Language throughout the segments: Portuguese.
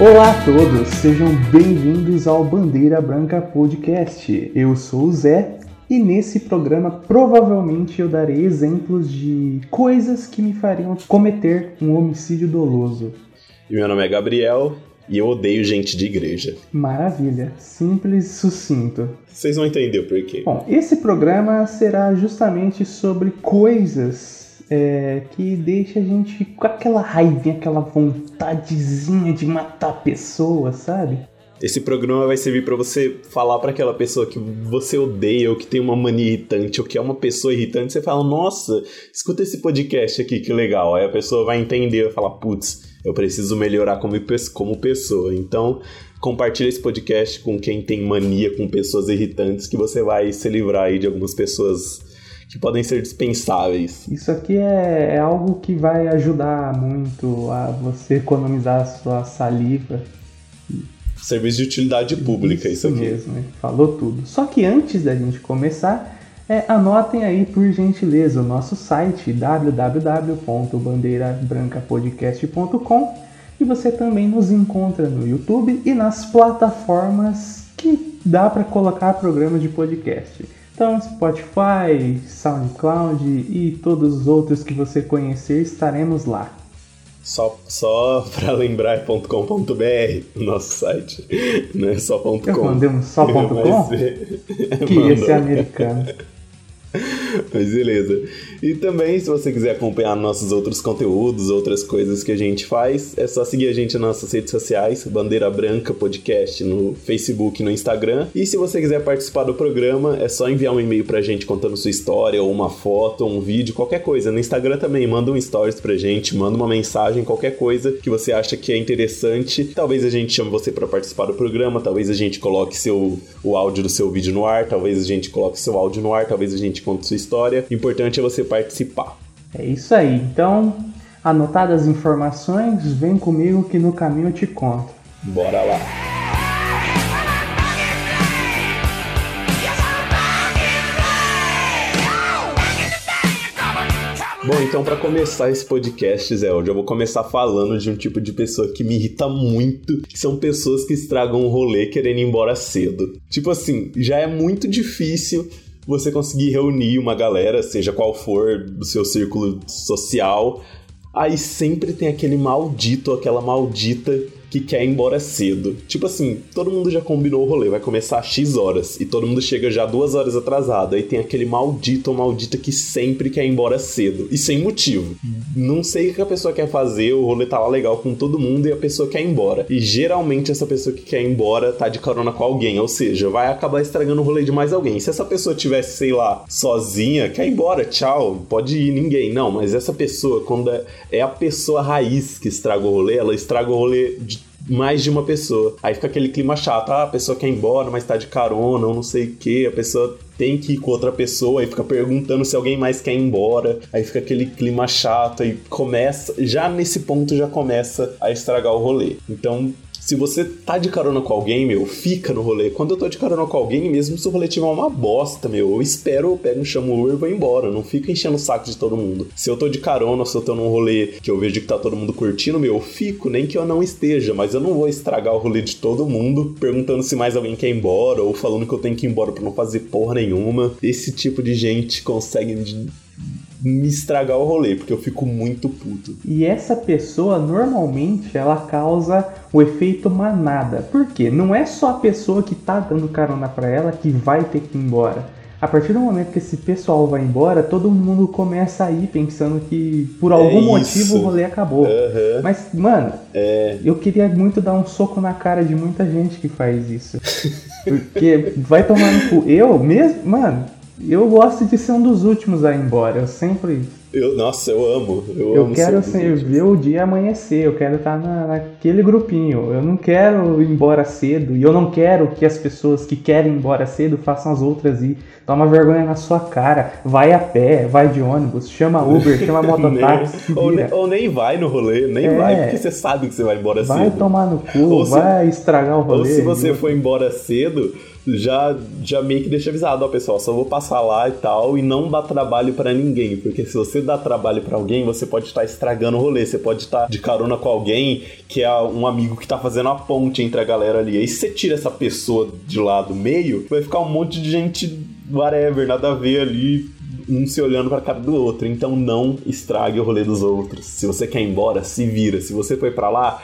Olá a todos, sejam bem-vindos ao Bandeira Branca Podcast. Eu sou o Zé e nesse programa provavelmente eu darei exemplos de coisas que me fariam cometer um homicídio doloso. Meu nome é Gabriel e eu odeio gente de igreja. Maravilha, simples e sucinto. Vocês vão entender o porquê. Bom, esse programa será justamente sobre coisas é, que deixa a gente com aquela raivinha, aquela vontadezinha de matar pessoas, sabe? Esse programa vai servir para você falar para aquela pessoa que você odeia ou que tem uma mania irritante ou que é uma pessoa irritante, você fala: "Nossa, escuta esse podcast aqui, que legal". Aí a pessoa vai entender, vai falar: "Putz, eu preciso melhorar como, como pessoa". Então, compartilhe esse podcast com quem tem mania com pessoas irritantes que você vai se livrar aí de algumas pessoas que podem ser dispensáveis. Isso aqui é, é algo que vai ajudar muito a você economizar a sua saliva. Serviço de utilidade pública, isso, isso aqui. mesmo, falou tudo. Só que antes da gente começar, é, anotem aí por gentileza o nosso site www.bandeirabrancapodcast.com e você também nos encontra no YouTube e nas plataformas que dá para colocar programas de podcast. Então, Spotify, SoundCloud e todos os outros que você conhecer, estaremos lá. Só, só para lembrar é nosso site, não é só .com. Eu mandei um só.com? que esse é americano. Mas beleza. E também, se você quiser acompanhar nossos outros conteúdos, outras coisas que a gente faz, é só seguir a gente nas nossas redes sociais, Bandeira Branca Podcast, no Facebook no Instagram. E se você quiser participar do programa, é só enviar um e-mail pra gente contando sua história, ou uma foto, ou um vídeo, qualquer coisa. No Instagram também, manda um stories pra gente, manda uma mensagem, qualquer coisa que você acha que é interessante. Talvez a gente chame você para participar do programa, talvez a gente coloque seu, o áudio do seu vídeo no ar, talvez a gente coloque seu áudio no ar, talvez a gente conte sua história. O importante é você participar. É isso aí. Então, anotadas as informações, vem comigo que no caminho eu te conto. Bora lá. Bom, então para começar esse podcast, Zé, eu vou começar falando de um tipo de pessoa que me irrita muito, que são pessoas que estragam um rolê querendo ir embora cedo. Tipo assim, já é muito difícil você conseguir reunir uma galera, seja qual for do seu círculo social, aí sempre tem aquele maldito, aquela maldita que quer ir embora cedo. Tipo assim, todo mundo já combinou o rolê, vai começar às X horas e todo mundo chega já duas horas atrasado. Aí tem aquele maldito ou maldita que sempre quer ir embora cedo e sem motivo. Não sei o que a pessoa quer fazer, o rolê tá lá legal com todo mundo e a pessoa quer ir embora. E geralmente essa pessoa que quer ir embora tá de carona com alguém, ou seja, vai acabar estragando o rolê de mais alguém. Se essa pessoa tivesse, sei lá, sozinha, quer ir embora, tchau, pode ir, ninguém. Não, mas essa pessoa, quando é, é a pessoa raiz que estraga o rolê, ela estraga o rolê de mais de uma pessoa. Aí fica aquele clima chato, ah, a pessoa quer ir embora, mas tá de carona, ou não sei o que, a pessoa tem que ir com outra pessoa e fica perguntando se alguém mais quer ir embora. Aí fica aquele clima chato e começa, já nesse ponto já começa a estragar o rolê. Então, se você tá de carona com alguém, meu, fica no rolê. Quando eu tô de carona com alguém, mesmo se o rolê tiver uma bosta, meu, eu espero, eu pego, chamo o Uber e vou embora. Não fica enchendo o saco de todo mundo. Se eu tô de carona, se eu tô num rolê que eu vejo que tá todo mundo curtindo, meu, eu fico, nem que eu não esteja, mas eu não vou estragar o rolê de todo mundo perguntando se mais alguém quer ir embora ou falando que eu tenho que ir embora pra não fazer porra nenhuma. Esse tipo de gente consegue me estragar o rolê, porque eu fico muito puto. E essa pessoa, normalmente, ela causa o efeito manada. Por quê? Não é só a pessoa que tá dando carona pra ela que vai ter que ir embora. A partir do momento que esse pessoal vai embora, todo mundo começa a ir pensando que por algum é motivo o rolê acabou. Uhum. Mas, mano, é. eu queria muito dar um soco na cara de muita gente que faz isso. Porque vai tomar no cu. Eu mesmo, mano, eu gosto de ser um dos últimos a ir embora. Eu sempre. Eu, nossa, eu amo. Eu, eu amo quero assim, ver o dia amanhecer. Eu quero estar na, naquele grupinho. Eu não quero ir embora cedo. E eu não quero que as pessoas que querem ir embora cedo façam as outras ir. Toma vergonha na sua cara. Vai a pé, vai de ônibus, chama Uber, chama mototáxi. ou, nem, ou, nem vai no rolê, nem é, vai, porque você sabe que você vai embora vai cedo. Vai tomar no cu, ou vai se, estragar o rolê. Ou se você for embora cedo já, já meio que deixa avisado, ó, pessoal, só vou passar lá e tal, e não dá trabalho para ninguém, porque se você dá trabalho para alguém, você pode estar estragando o rolê, você pode estar de carona com alguém que é um amigo que tá fazendo a ponte entre a galera ali. Aí você tira essa pessoa de lado meio, vai ficar um monte de gente whatever, nada a ver ali, um se olhando pra cara do outro. Então não estrague o rolê dos outros. Se você quer ir embora, se vira. Se você foi para lá,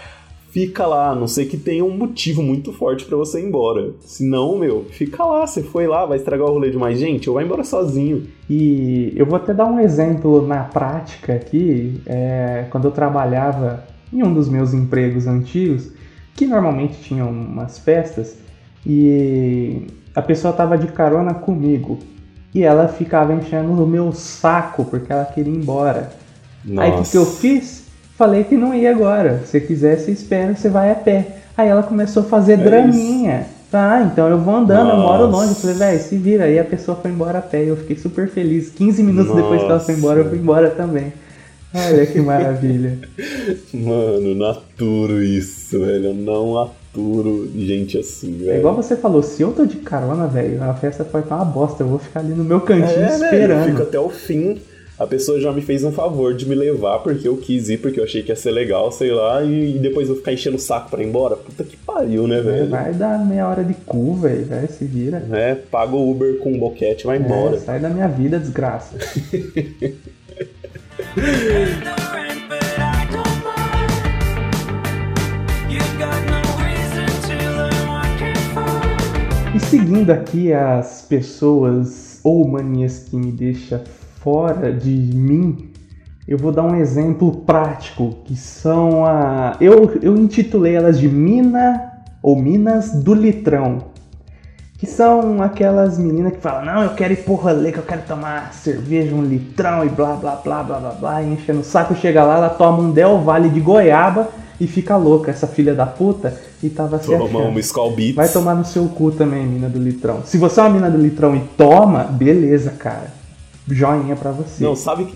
fica lá, a não sei que tenha um motivo muito forte para você ir embora. Se não, meu, fica lá, você foi lá, vai estragar o rolê de mais gente, ou vai embora sozinho. E eu vou até dar um exemplo na prática aqui, é, quando eu trabalhava em um dos meus empregos antigos, que normalmente tinham umas festas, e a pessoa tava de carona comigo. E ela ficava enchendo o meu saco porque ela queria ir embora. Nossa. Aí o que eu fiz? Falei que não ia agora. Se quiser, você espera, você vai a pé. Aí ela começou a fazer é draminha. Isso. Ah, então eu vou andando, Nossa. eu moro longe. Eu falei, velho, se vira. Aí a pessoa foi embora a pé. Eu fiquei super feliz. 15 minutos Nossa. depois que ela foi embora, eu fui embora também. Olha que maravilha. Mano, naturo isso, velho. Eu não aturo gente assim, velho. É igual você falou, se eu tô de carona, velho, a festa pode estar uma bosta. Eu vou ficar ali no meu cantinho é, esperando. Né? Eu fico até o fim a pessoa já me fez um favor de me levar porque eu quis ir, porque eu achei que ia ser legal, sei lá, e, e depois eu ficar enchendo o saco pra ir embora. Puta que pariu, né, velho? Vai dar meia hora de cu, velho, vai, se vira. É, paga o Uber com um boquete vai é, embora. Sai da minha vida, desgraça. E seguindo aqui as pessoas ou manias que me deixam fora de mim, eu vou dar um exemplo prático, que são a. Eu, eu intitulei elas de Mina ou Minas do Litrão. Que são aquelas meninas que falam, não, eu quero ir por rolê, que eu quero tomar cerveja, um litrão e blá blá blá blá blá blá, e enchendo o saco, chega lá, ela toma um Del Vale de goiaba e fica louca, essa filha da puta, e tava se Toma achando. uma Skull Beats. Vai tomar no seu cu também, mina do litrão. Se você é uma mina do litrão e toma, beleza, cara joinha para você. Não, sabe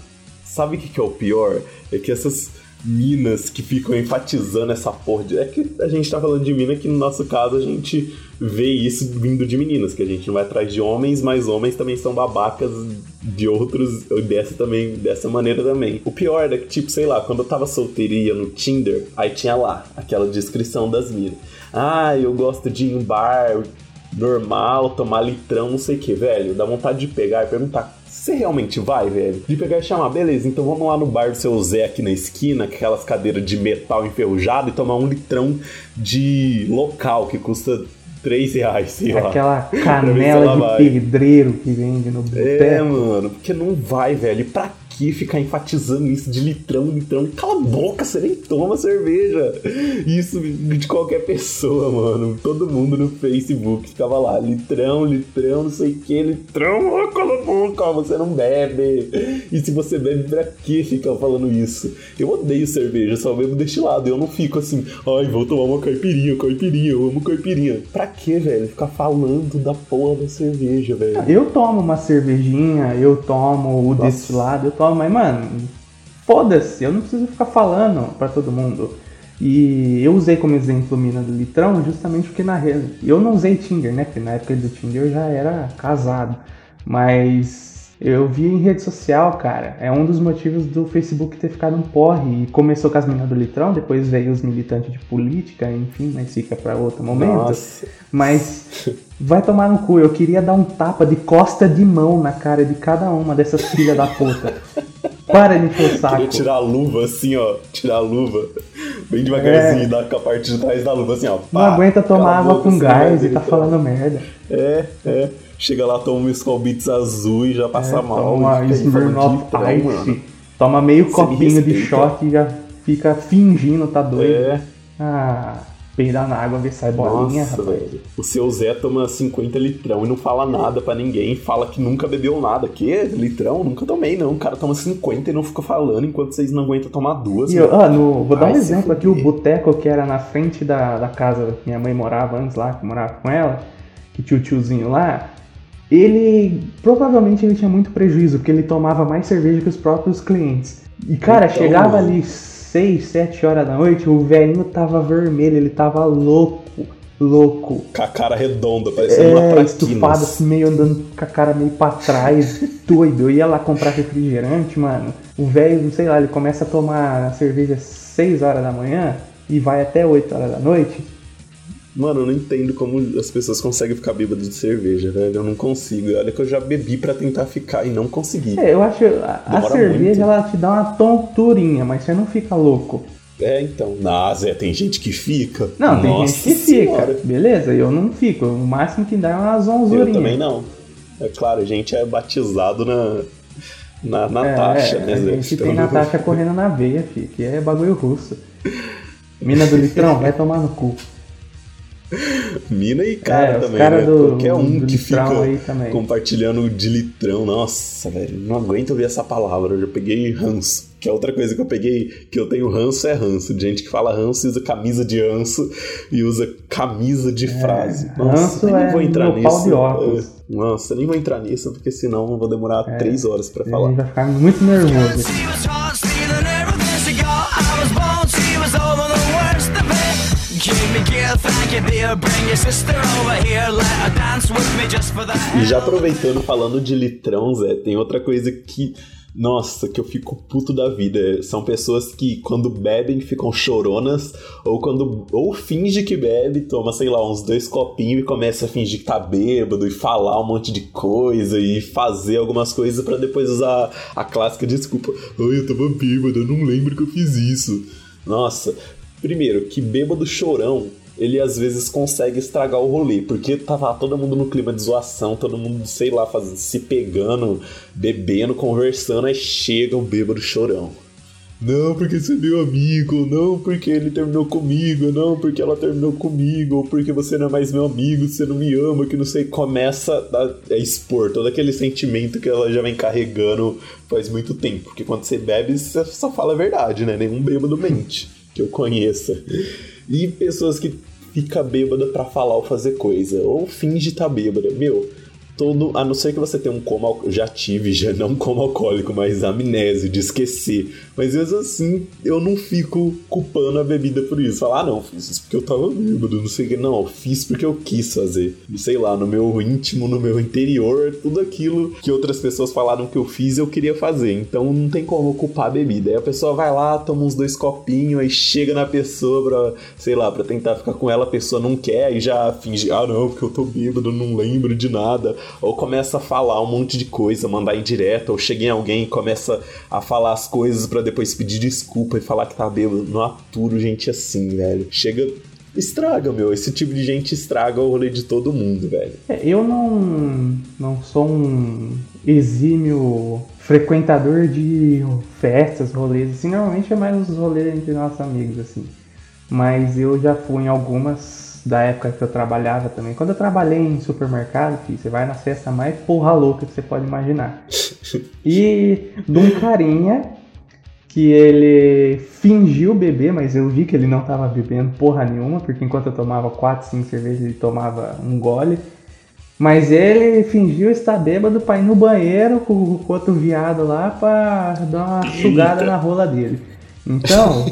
sabe o que, que é o pior? É que essas minas que ficam enfatizando essa porra de... É que a gente tá falando de mina que no nosso caso a gente vê isso vindo de meninas, que a gente não vai atrás de homens, mas homens também são babacas de outros, dessa também, dessa maneira também. O pior é que, tipo, sei lá, quando eu tava solteirinha no Tinder, aí tinha lá aquela descrição das minas. Ah, eu gosto de ir em bar normal, tomar litrão, não sei o que, velho. Dá vontade de pegar e perguntar você realmente vai, velho? De pegar e chamar, beleza, então vamos lá no bar do seu Zé aqui na esquina, com aquelas cadeiras de metal enferrujado, e tomar um litrão de local que custa 3 reais, sei lá. Aquela canela de vai. pedreiro que vende no boteco. É, mano, porque não vai, velho. Pra que ficar enfatizando isso de litrão, litrão? Cala a boca, você nem toma cerveja. Isso de qualquer pessoa, mano. Todo mundo no Facebook ficava lá, litrão, litrão, não sei o que, litrão, oh, cala a boca, você não bebe. E se você bebe, pra que ficar falando isso? Eu odeio cerveja, só bebo destilado. Eu não fico assim, ai, vou tomar uma caipirinha, caipirinha, eu amo caipirinha. Pra que, velho? Ficar falando da porra da cerveja, velho. Eu tomo uma cervejinha, eu tomo o Nossa. destilado, eu tomo mas, mano, foda-se, eu não preciso ficar falando para todo mundo. E eu usei como exemplo Mina do Litrão justamente porque na rede. Eu não usei Tinder, né? Porque na época do Tinder eu já era casado. Mas eu vi em rede social, cara. É um dos motivos do Facebook ter ficado um porre. E começou com as meninas do Litrão, depois veio os militantes de política, enfim, mas fica para outro momento. Nossa. Mas vai tomar no cu. Eu queria dar um tapa de costa de mão na cara de cada uma dessas filhas da puta. Para de encher o saco. Queria tirar a luva assim, ó. Tirar a luva. Bem devagarzinho, é. dar com a parte de trás da luva assim, ó. Pá, Não aguenta tomar água com gás e tá falando merda. É, é. Chega lá, toma um Skull Beats azul e já passa é, mal. Toma Smirnoff Ice. Toma meio copinho de shot e já fica fingindo, tá doido. É. Ah, peidar na água, ver se sai bolinha, Nossa, rapaz. Velho. O seu Zé toma 50 litrão e não fala nada para ninguém. Fala que nunca bebeu nada. Que? Litrão? Nunca tomei, não. O cara toma 50 e não fica falando enquanto vocês não aguentam tomar duas. E eu, ah, no, vou dar um exemplo aqui. O boteco que era na frente da, da casa que minha mãe morava antes lá, que morava com ela, que tinha o tiozinho lá ele provavelmente ele tinha muito prejuízo, porque ele tomava mais cerveja que os próprios clientes. E cara, então, chegava ali 6, 7 horas da noite, o velhinho tava vermelho, ele tava louco. louco. Com a cara redonda, parecendo uma É, traquinas. estufado, assim, meio andando com a cara meio pra trás, doido. Eu ia lá comprar refrigerante, mano. O velho, sei lá, ele começa a tomar cerveja às 6 horas da manhã e vai até 8 horas da noite. Mano, eu não entendo como as pessoas conseguem ficar bêbadas de cerveja, velho. Eu não consigo. Olha que eu já bebi pra tentar ficar e não consegui. É, eu acho. A, a cerveja muito. ela te dá uma tonturinha, mas você não fica louco. É, então. Na Zé, tem gente que fica. Não, tem Nossa gente que senhora. fica. Beleza, eu não fico. O máximo que dá é uma Eu zonzurinha. também não. É claro, a gente é batizado na. Na Natasha, é, né, A Zé? gente Então- tem Natasha correndo na veia, fi, que é bagulho russo. Mina do litrão, vai tomar no cu. Mina e cara É, também, cara né? do- Qualquer um do que fica aí também. compartilhando de litrão. Nossa, velho, não aguento ouvir essa palavra. Eu já peguei ranço. Que é outra coisa que eu peguei, que eu tenho ranço, é ranço. De gente que fala ranço e usa camisa de ranço e usa camisa de frase. Nossa, É, ranço nem é vou entrar nisso. pau de óculos. É, Nossa, nem vou entrar nisso, porque senão eu vou demorar três horas pra A falar. gente vai ficar muito nervoso. E já aproveitando, falando de litrão, Zé, tem outra coisa que. Nossa, que eu fico puto da vida. São pessoas que, quando bebem, ficam choronas, ou quando. Ou finge que bebe, toma, sei lá, uns dois copinhos e começa a fingir que tá bêbado e falar um monte de coisa e fazer algumas coisas pra depois usar a clássica desculpa. Ai, eu tava bêbado, eu não lembro que eu fiz isso. Nossa, primeiro, que bêbado chorão ele às vezes consegue estragar o rolê, porque tava todo mundo no clima de zoação, todo mundo, sei lá, fazendo, se pegando, bebendo, conversando, aí chega o bêbado chorão. Não, porque você é meu amigo, não porque ele terminou comigo, não porque ela terminou comigo, ou porque você não é mais meu amigo, você não me ama, que não sei. Começa a expor todo aquele sentimento que ela já vem carregando faz muito tempo. Porque quando você bebe, você só fala a verdade, né? Nenhum bêbado mente que eu conheça. E pessoas que fica bêbada pra falar ou fazer coisa, ou finge estar bêbada. Meu, todo, a não ser que você tenha um coma, já tive, já não como alcoólico, mas amnésia, de esquecer. Mas mesmo assim, eu não fico culpando a bebida por isso. Falar, ah, não, fiz isso porque eu tava bêbado, não sei o que. Não, fiz porque eu quis fazer. Sei lá, no meu íntimo, no meu interior, tudo aquilo que outras pessoas falaram que eu fiz, eu queria fazer. Então não tem como culpar a bebida. Aí a pessoa vai lá, toma uns dois copinhos, aí chega na pessoa pra, sei lá, pra tentar ficar com ela, a pessoa não quer, aí já finge, ah não, porque eu tô bêbado, não lembro de nada. Ou começa a falar um monte de coisa, mandar indireta, ou chega em alguém e começa a falar as coisas pra depois pedir desculpa e falar que tá bêbado. Não aturo gente assim, velho. Chega. Estraga, meu. Esse tipo de gente estraga o rolê de todo mundo, velho. É, eu não, não sou um exímio frequentador de festas, rolês, assim, normalmente é mais os rolês entre nossos amigos, assim. Mas eu já fui em algumas da época que eu trabalhava também. Quando eu trabalhei em supermercado, filho, você vai na festa mais porra louca que você pode imaginar. E de um carinha que ele fingiu beber, mas eu vi que ele não tava bebendo porra nenhuma, porque enquanto eu tomava 4, 5 cervejas, ele tomava um gole. Mas ele fingiu estar bêbado pra ir no banheiro com o outro viado lá pra dar uma sugada Eita. na rola dele. Então,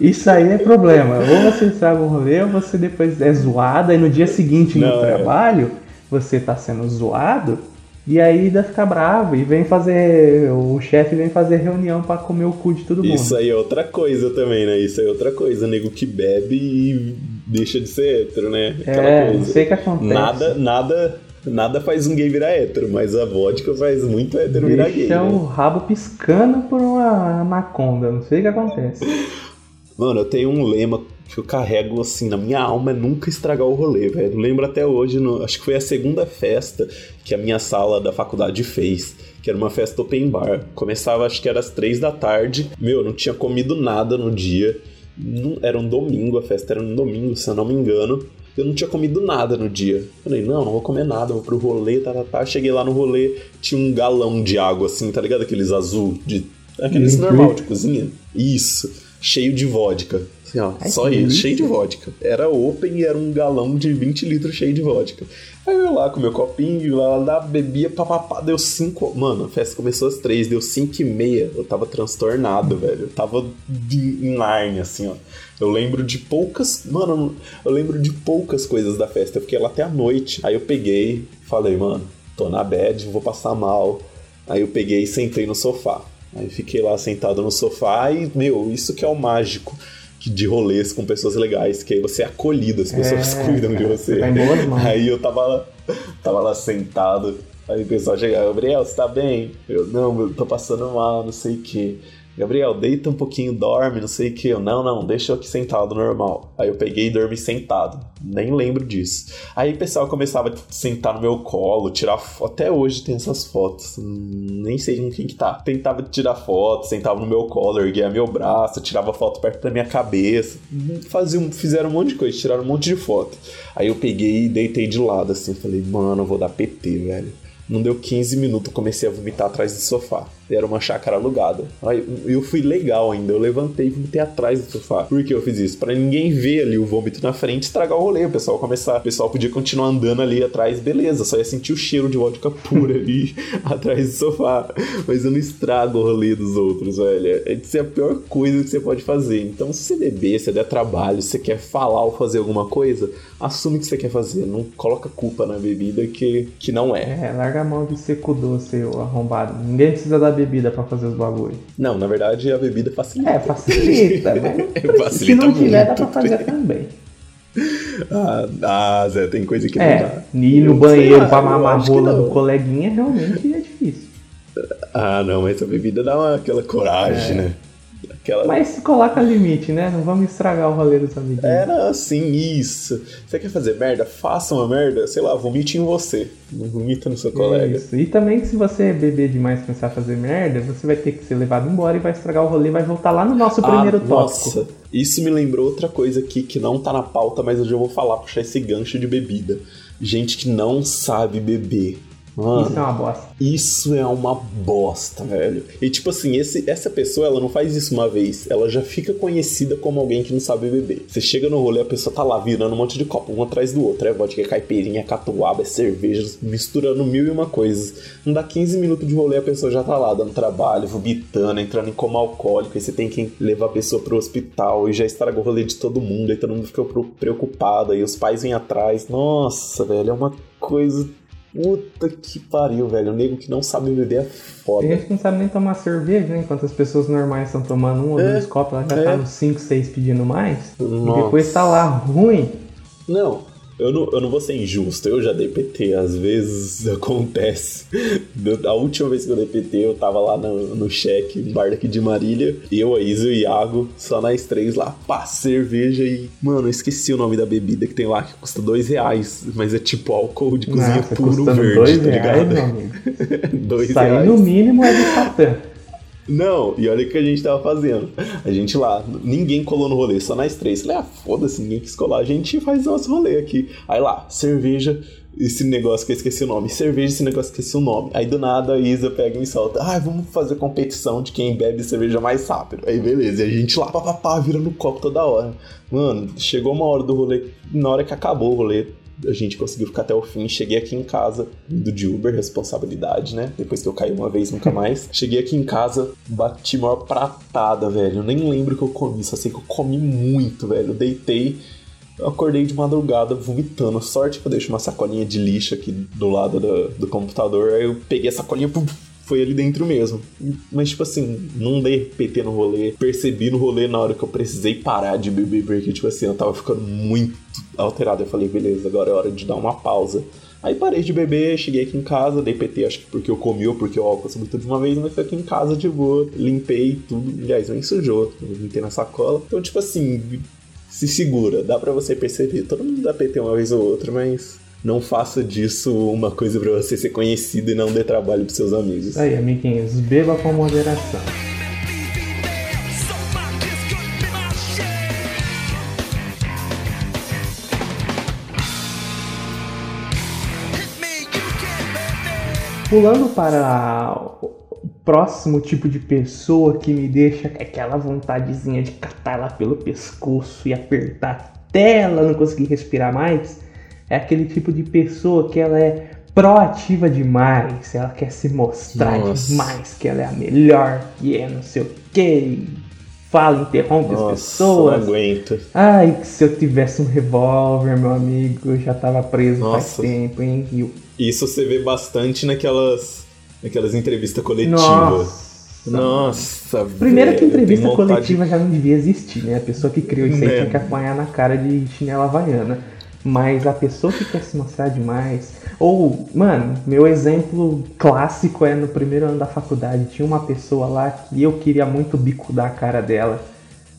isso aí é problema. Ou você estraga o rolê, ou você depois é zoado, aí no dia seguinte no Não, é. trabalho, você tá sendo zoado, e aí ainda fica bravo e vem fazer. O chefe vem fazer reunião pra comer o cu de todo mundo. Isso aí é outra coisa também, né? Isso aí é outra coisa. Nego que bebe e deixa de ser hétero, né? é, não sei o que acontece. Nada, nada, nada faz um gay virar hétero, mas a vodka faz muito hétero virar gay. Deixa né? o rabo piscando por uma anaconda, não sei o que acontece. Mano, eu tenho um lema que eu carrego assim na minha alma é nunca estragar o rolê, velho. Lembro até hoje, no- acho que foi a segunda festa que a minha sala da faculdade fez, que era uma festa open bar. Começava acho que era às três da tarde. Meu, eu não tinha comido nada no dia. Não- era um domingo, a festa era um domingo, se eu não me engano. Eu não tinha comido nada no dia. Falei, não, não vou comer nada, vou pro rolê, tá, tá, tá. Cheguei lá no rolê, tinha um galão de água, assim, tá ligado? Aqueles azul, de. Aqueles Uhum. normal de cozinha. Isso cheio de vodka. Assim, ó, Ai, só isso, cheio de vodka. Era open e era um galão de 20 litros cheio de vodka. Aí eu lá com meu copinho, lá, lá, bebia, papapá, deu 5. Mano, a festa começou às 3, deu 5 e meia. Eu tava transtornado, velho. Eu tava de- em Narnia, assim, ó. Eu lembro de poucas. Mano, eu lembro de poucas coisas da festa. Eu fiquei lá até a noite. Aí eu peguei, falei, mano, tô na bad, vou passar mal. Aí eu peguei e sentei no sofá. Aí fiquei lá sentado no sofá e, meu, isso que é o mágico de rolês com pessoas legais, que aí você é acolhido, as pessoas É, cuidam de você. tá boas mãos. Aí eu tava lá, tava lá sentado, aí o pessoal chegava, Gabriel, você tá bem? Eu, não, eu tô passando mal, não sei o que. Gabriel, deita um pouquinho, dorme, não sei o que. Eu, não, não, deixa eu aqui sentado normal. Aí eu peguei e dormi sentado. Nem lembro disso. Aí o pessoal começava a sentar no meu colo, tirar foto. Até hoje tem essas fotos. Hum, Nem sei com quem que tá. Tentava tirar foto, sentava no meu colo, erguia meu braço, tirava foto perto da minha cabeça. Hum, Fazia, um- fizeram um monte de coisa, tiraram um monte de foto. Aí eu peguei e deitei de lado assim. Falei, mano, eu vou dar PT, velho. Não deu 15 minutos, comecei a vomitar atrás do sofá. Era uma chácara alugada. Aí eu fui legal ainda. Eu levantei e vomitei atrás do sofá. Por que eu fiz isso? Pra ninguém ver ali o vômito na frente estragar o rolê. O pessoal começar. O pessoal podia continuar andando ali atrás, beleza. Só ia sentir o cheiro de vodka pura ali atrás do sofá. Mas eu não estrago o rolê dos outros, velho. Isso é a pior coisa que você pode fazer. Então, se você beber, se der trabalho, se você quer falar ou fazer alguma coisa, assume que você quer fazer. Não coloca culpa na bebida que, que não é. É, larga a mão de cu seu arrombado. Ninguém precisa da bebida pra fazer os bagulho. Não, na verdade a bebida facilita. É, facilita, mas não precisa. se Facilita não tiver, dá pra fazer também. Ah, ah, Zé, tem coisa que não É, dá. ir no banheiro lá, pra mamar a rola não. do coleguinha realmente é difícil. Ah, não, mas a bebida dá uma, aquela coragem, né? Aquela... Mas se coloca limite, né? Não vamos estragar o rolê dos amiguinhos. Era assim, isso. Você quer fazer merda? Faça uma merda, sei lá, vomite em você. Não vomita no seu colega. Isso. E também se você beber demais e começar a fazer merda, você vai ter que ser levado embora e vai estragar o rolê e vai voltar lá no nosso primeiro ah, tópico. Nossa, isso me lembrou outra coisa aqui que não tá na pauta, mas eu já vou falar, puxar esse gancho de bebida. Gente que não sabe beber. Mano, Isso é uma bosta. Isso é uma bosta, velho. E tipo assim, esse, essa pessoa, ela não faz isso uma vez, ela já fica conhecida como alguém que não sabe beber. Você chega no rolê, a pessoa tá lá virando um monte de copo, um atrás do outro. É vodka, é caipirinha, é catuaba, é cerveja, misturando mil e uma coisas. Não dá 15 minutos de rolê, a pessoa já tá lá dando trabalho, vomitando, entrando em coma alcoólico. Aí você tem que levar a pessoa pro hospital e já estragou o rolê de todo mundo. Aí todo mundo fica preocupado, aí os pais vêm atrás. Nossa, velho, é uma coisa. Puta que pariu, velho. O nego que não sabe beber é foda. Tem gente que não sabe nem tomar cerveja, né? Enquanto as pessoas normais estão tomando um ou É, dois copos, ela já é. tá nos 5, 6 pedindo mais. Nossa. E depois tá lá ruim. Não, eu não, eu não vou ser injusto, eu já dei PT, às vezes acontece. A última vez que eu dei PT, eu tava lá no, no cheque, no bar daqui de Marília, eu, a Isa e o Iago, só nós três lá, pá, cerveja e. Mano, eu esqueci o nome da bebida que tem lá, que custa dois reais, mas é tipo álcool de cozinha Nossa, puro verde, dois tá reais, ligado? amigo. dois Isso aí reais. no mínimo é de Satã. Não, e olha o que a gente tava fazendo. A gente lá, ninguém colou no rolê, só nós três. Falei, ah, foda-se, ninguém quis colar. A gente faz nosso rolê aqui. Aí lá, cerveja, esse negócio que eu esqueci o nome. Cerveja, esse negócio que eu esqueci o nome. Aí do nada a Isa pega e me solta. Ah, vamos fazer competição de quem bebe cerveja mais rápido. Aí beleza, e a gente lá, papapá, vira no copo toda hora. Mano, chegou uma hora do rolê, na hora que acabou o rolê, a gente conseguiu ficar até o fim. Cheguei aqui em casa, indo de Uber, responsabilidade, né? Depois que eu caí uma vez, nunca mais. Cheguei aqui em casa, bati maior pratada, velho. Eu nem lembro o que eu comi, só sei que eu comi muito, velho. Eu deitei, eu acordei de madrugada vomitando. Sorte que eu deixo uma sacolinha de lixo aqui do lado do, do computador. Aí eu peguei a sacolinha, pum, foi ali dentro mesmo. Mas, tipo assim, não dei PT no rolê. Percebi no rolê na hora que eu precisei parar de beber, porque, tipo assim, eu tava ficando muito alterado. Eu falei, beleza, agora é hora de dar uma pausa. Aí parei de beber, cheguei aqui em casa, dei PT, acho que porque eu comi ou porque álcool subiu tudo de uma vez, mas foi aqui em casa de boa, limpei tudo. Aliás, nem sujou, eu limpei na sacola. Então, tipo assim, se segura, dá pra você perceber. Todo mundo dá PT uma vez ou outra, mas não faça disso uma coisa pra você ser conhecido e não dê trabalho pros seus amigos. Aí, amiguinhos. Beba com moderação. Pulando para próximo tipo de pessoa que me deixa aquela vontadezinha de catar ela pelo pescoço e apertar até ela não conseguir respirar mais, é aquele tipo de pessoa que ela é proativa demais, ela quer se mostrar Nossa. demais, que ela é a melhor, que é não sei o que, fala, interrompe as Nossa, pessoas. não aguento. Ai, que se eu tivesse um revólver, meu amigo, eu já tava preso faz Nossa. tempo, hein? E Isso você vê bastante naquelas, naquelas entrevistas coletivas. Nossa. Nossa, Primeiro que velho, entrevista tenho vontade- coletiva já não devia existir, né? A pessoa que criou isso aí tinha que apanhar na cara de chinela havaiana. Mas a pessoa que quer se mostrar demais. Ou, mano, meu exemplo clássico é no primeiro ano da faculdade. Tinha uma pessoa lá que eu queria muito bicudar a cara dela.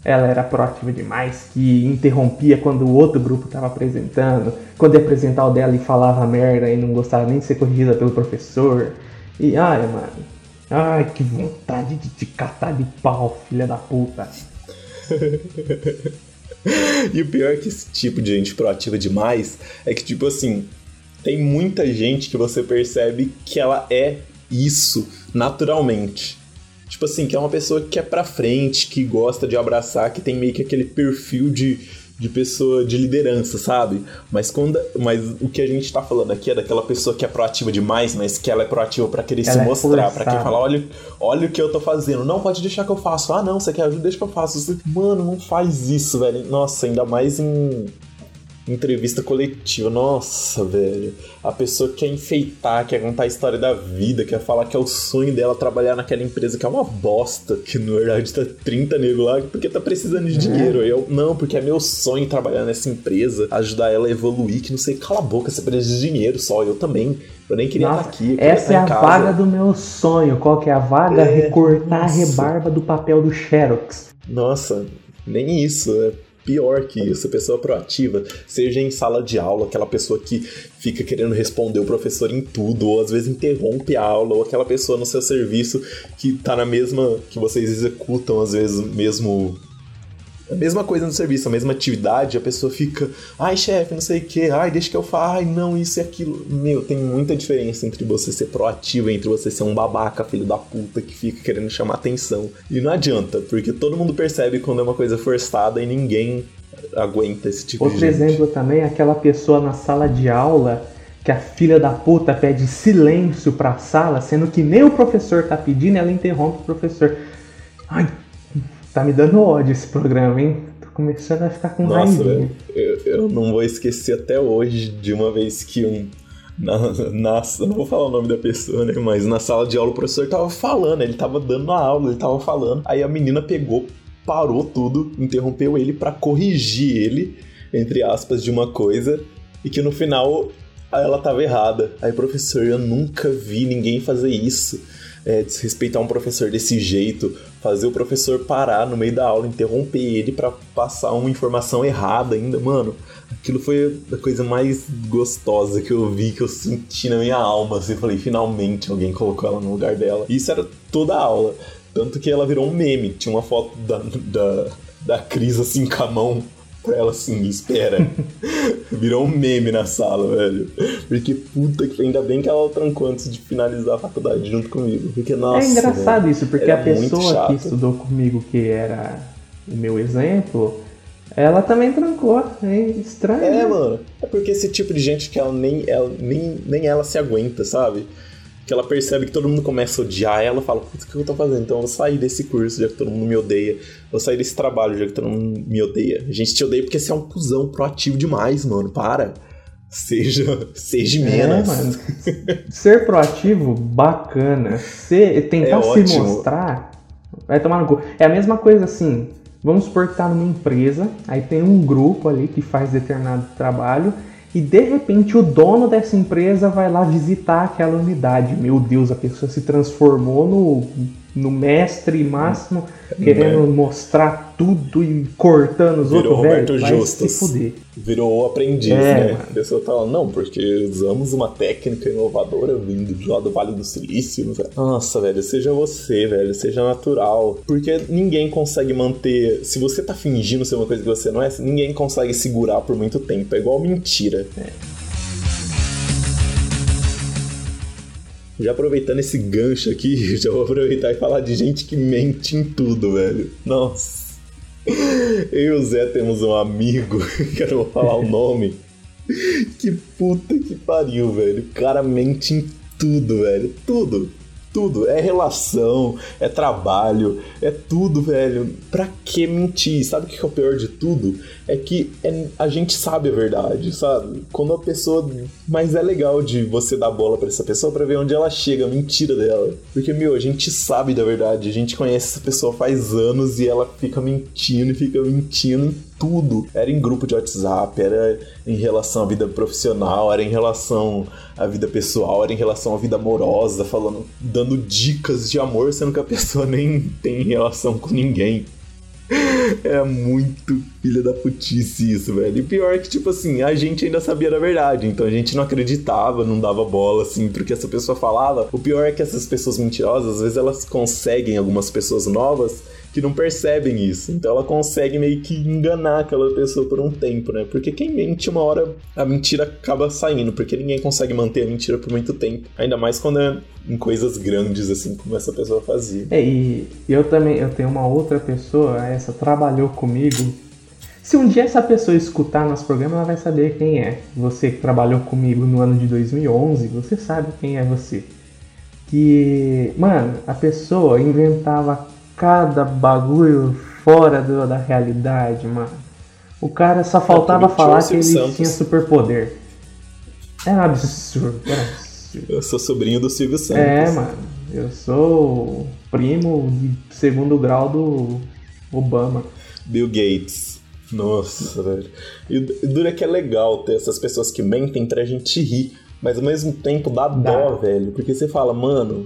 Ela era proativa demais, que interrompia quando o outro grupo estava apresentando. Quando ia apresentar o dela e falava merda e não gostava nem de ser corrigida pelo professor. E ai, mano. Ai, que vontade de te catar de pau, filha da puta. E o pior é que esse tipo de gente proativa demais é que, tipo assim, tem muita gente que você percebe que ela é isso naturalmente. Tipo assim, que é uma pessoa que é pra frente, que gosta de abraçar, que tem meio que aquele perfil de, de pessoa de liderança, sabe? Mas quando. Mas o que a gente tá falando aqui é daquela pessoa que é proativa demais, mas que ela é proativa pra querer se Ela é mostrar, pra querer forçada. falar, olha, olha o que eu tô fazendo. Não, pode deixar que eu faço. Ah, não, você quer ajuda, deixa que eu faço. Você- Mano, não faz isso, velho. Nossa, ainda mais em entrevista coletiva. Nossa, velho. A pessoa quer enfeitar, quer contar a história da vida, quer falar que é o sonho dela trabalhar naquela empresa que é uma bosta, que na verdade tá 30 nego lá porque tá precisando de dinheiro. Eu, não, porque é meu sonho trabalhar nessa empresa, ajudar ela a evoluir, que não sei, cala a boca, você precisa de dinheiro só. Eu também. Eu nem queria Nossa, estar aqui. eu queria essa é em a casa. vaga do meu sonho. Qual que é a vaga? É, Recortar nossa. a rebarba do papel do Xerox. Nossa, nem isso. É pior que isso. Pessoa proativa, seja em sala de aula, aquela pessoa que fica querendo responder o professor em tudo, ou às vezes interrompe a aula, ou aquela pessoa no seu serviço que tá na mesma. que vocês executam, às vezes, mesmo. A mesma coisa no serviço, a mesma atividade, a pessoa fica, ai chefe, não sei o que, ai deixa que eu faça, ai não, isso e aquilo. Meu, tem muita diferença entre você ser proativo, entre você ser um babaca, filho da puta, que fica querendo chamar atenção. E não adianta, porque todo mundo percebe quando é uma coisa forçada e ninguém aguenta esse tipo Outro de gente. exemplo também é aquela pessoa na sala de aula que a filha da puta pede silêncio pra sala, sendo que nem o professor tá pedindo, ela interrompe o professor. Ai, tá me dando ódio esse programa, hein? Tô começando a ficar com Nossa, velho, eu, eu não vou esquecer até hoje de uma vez que um. Na, na, eu não vou falar o nome da pessoa, né? Mas na sala de aula o professor tava falando, ele tava dando a aula, ele tava falando. Aí a menina pegou, parou tudo, interrompeu ele pra corrigir ele, entre aspas, de uma coisa, e que no final ela tava errada. Aí, professor, eu nunca vi ninguém fazer isso. É, desrespeitar um professor desse jeito, fazer o professor parar no meio da aula, interromper ele pra passar uma informação errada ainda, mano. Aquilo foi a coisa mais gostosa que eu vi, que eu senti na minha alma. Assim, eu falei, finalmente alguém colocou ela no lugar dela. E isso era toda a aula. Tanto que ela virou um meme. Tinha uma foto da, da, da Cris assim com a mão pra ela assim, espera. Virou um meme na sala, velho. Porque puta que ainda bem que ela trancou antes de finalizar a faculdade junto comigo. Porque, nossa. é engraçado velho, isso, porque era a pessoa que estudou comigo, que era o meu exemplo, ela também trancou. É estranho. É, né? mano. É porque esse tipo de gente que ela nem, ela, nem, nem ela se aguenta, sabe? Que ela percebe que todo mundo começa a odiar ela fala, putz, o que eu tô fazendo? Então eu vou sair desse curso, já que todo mundo me odeia. Vou sair desse trabalho, já que todo mundo me odeia. A gente te odeia porque você é um cuzão proativo demais, mano. Para. Seja, seja É, menos. mano. Ser proativo, bacana. Ser, tentar É se ótimo. mostrar, vai tomar no cu. É a mesma coisa assim. Vamos supor que tá numa empresa, aí tem um grupo ali que faz determinado trabalho, e de repente o dono dessa empresa vai lá visitar aquela unidade. Meu Deus, a pessoa se transformou no, no mestre máximo, querendo mostrar tudo e cortando os? Virou outros, velho. Roberto Vai Justus. se fuder. Virou o aprendiz, É, né? mano. A pessoa tá falando, não, porque usamos uma técnica inovadora vindo de lá do Vale do Silício. Nossa, velho, seja você, velho, seja natural. Porque ninguém consegue manter. Se você tá fingindo ser uma coisa que você não é, ninguém consegue segurar por muito tempo. É igual mentira. Já aproveitando esse gancho aqui, já vou aproveitar e falar de gente que mente em tudo, velho. Nossa. Eu e o Zé temos um amigo, que eu não vou falar o nome. Que puta que pariu, velho. O cara mente em tudo, velho. Tudo tudo. É relação, é trabalho, é tudo, velho. Pra que mentir? Sabe o que é o pior de tudo? É que é, a gente sabe a verdade, sabe? Quando a pessoa. Mas é legal de você dar bola para essa pessoa para ver onde ela chega, a mentira dela. Porque, meu, a gente sabe da verdade, a gente conhece essa pessoa faz anos e ela fica mentindo e fica mentindo tudo. Era em grupo de WhatsApp, era em relação à vida profissional, era em relação à vida pessoal, era em relação à vida amorosa, falando, dando dicas de amor, sendo que a pessoa nem tem relação com ninguém. É muito filha da putice isso, velho. E pior que, tipo assim, a gente ainda sabia da verdade. Então a gente não acreditava, não dava bola, assim, porque essa pessoa falava. O pior é que essas pessoas mentirosas, às vezes elas conseguem algumas pessoas novas que não percebem isso. Então ela consegue meio que enganar aquela pessoa por um tempo, né? Porque quem mente uma hora a mentira acaba saindo, porque ninguém consegue manter a mentira por muito tempo. Ainda mais quando é em coisas grandes, assim, como essa pessoa fazia. É, e eu também, eu tenho uma outra pessoa, essa trabalhou comigo. Se um dia essa pessoa escutar nosso programa, ela vai saber quem é. Você que trabalhou comigo no ano de 2011, você sabe quem é você. Que, mano, a pessoa inventava cada bagulho fora do, da realidade, mano. O cara só faltava falar que ele Santos. tinha superpoder. É absurdo, é um absurdo. Eu sou sobrinho do Silvio Santos. É, mano. Eu sou primo de segundo grau do Obama. Bill Gates. Nossa, velho. E o duro é que é legal ter essas pessoas que mentem pra gente rir. Mas ao mesmo tempo dá dó, velho. Porque você fala, mano,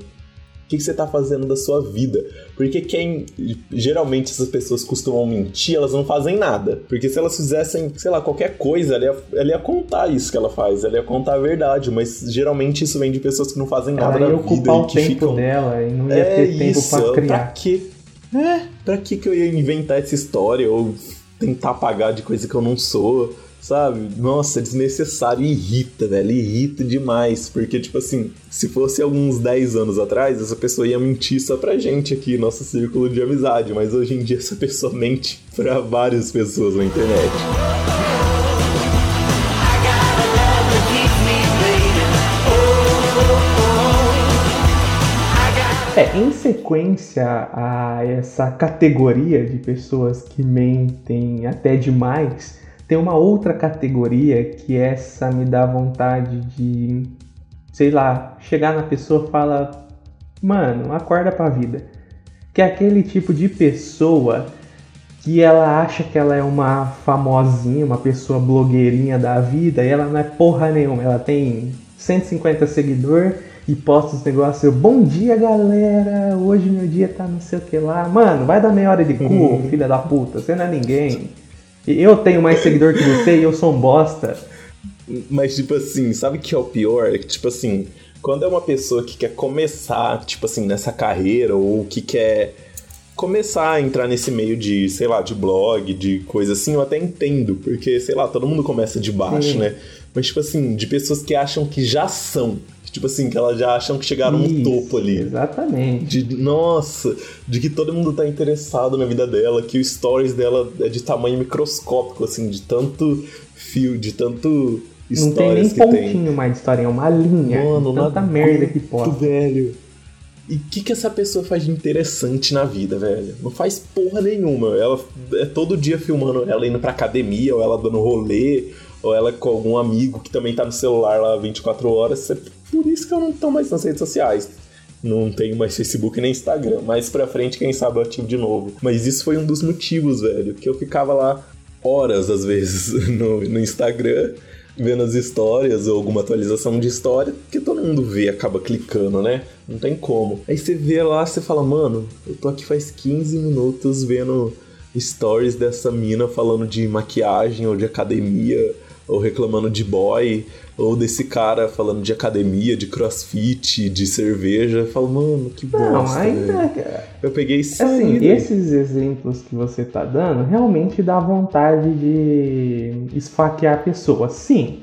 que, que, você tá fazendo da sua vida? Porque quem. Geralmente essas pessoas costumam mentir, elas não fazem nada. Porque se elas fizessem, sei lá, qualquer coisa, ela ia, ela ia contar isso que ela faz, ela ia contar a verdade. Mas geralmente isso vem de pessoas que não fazem nada ela ia ocupar o tempo ficam... dela e não ia é ter tempo isso, pra criar. Pra quê? É, pra que, que eu ia inventar essa história ou tentar apagar de coisa que eu não sou? Sabe? Nossa, desnecessário irrita, velho. Irrita demais. Porque, tipo assim, se fosse alguns 10 anos atrás, essa pessoa ia mentir só pra gente aqui, nosso círculo de amizade. Mas hoje em dia essa pessoa mente pra várias pessoas na internet. É, em sequência a essa categoria de pessoas que mentem até demais, tem uma outra categoria que essa me dá vontade de, sei lá, chegar na pessoa e falar, mano, acorda pra vida. Que é aquele tipo de pessoa que ela acha que ela é uma famosinha, uma pessoa blogueirinha da vida, e ela não é porra nenhuma. Ela tem 150 seguidores e posta os negócios. Bom dia, galera! Hoje meu dia tá não sei o que lá. Mano, vai dar meia hora de cu, filha da puta. Você não é ninguém. Eu tenho mais seguidor que você e eu sou um bosta. Mas, tipo assim, sabe o que é o pior? É que, tipo assim, quando é uma pessoa que quer começar, tipo assim, nessa carreira, ou que quer começar a entrar nesse meio de, sei lá, de blog, de coisa assim, eu até entendo, porque, sei lá, todo mundo começa de baixo, Sim. né? Mas, tipo assim, de pessoas que acham que já são. Tipo assim, que elas já acham que chegaram Isso, no topo ali. Exatamente. De, nossa, de que todo mundo tá interessado na vida dela, que o stories dela é de tamanho microscópico, assim, de tanto fio, de tanto não tem nem pontinho tem. mais de história, é uma linha. Mano, tanta merda que pode. velho. E o que, que essa pessoa faz de interessante na vida, velho? Não faz porra nenhuma. Ela é todo dia filmando ela indo pra academia, ou ela dando rolê, ou ela com algum amigo que também tá no celular lá 24 horas. Por isso que eu não tô mais nas redes sociais. Não tenho mais Facebook nem Instagram. Mais pra frente, quem sabe eu ativo de novo. Mas isso foi um dos motivos, velho. Que eu ficava lá horas, às vezes, no, no Instagram, vendo as histórias ou alguma atualização de história, que todo mundo vê acaba clicando, né? Não tem como. Aí você vê lá, você fala, mano, eu tô aqui faz 15 minutos vendo stories dessa mina falando de maquiagem ou de academia ou reclamando de boy, ou desse cara falando de academia, de crossfit, de cerveja. Eu falo, mano, que bosta. Não, ainda. Eu peguei isso. Assim, esses exemplos que você tá dando realmente dá vontade de esfaquear a pessoa. Sim.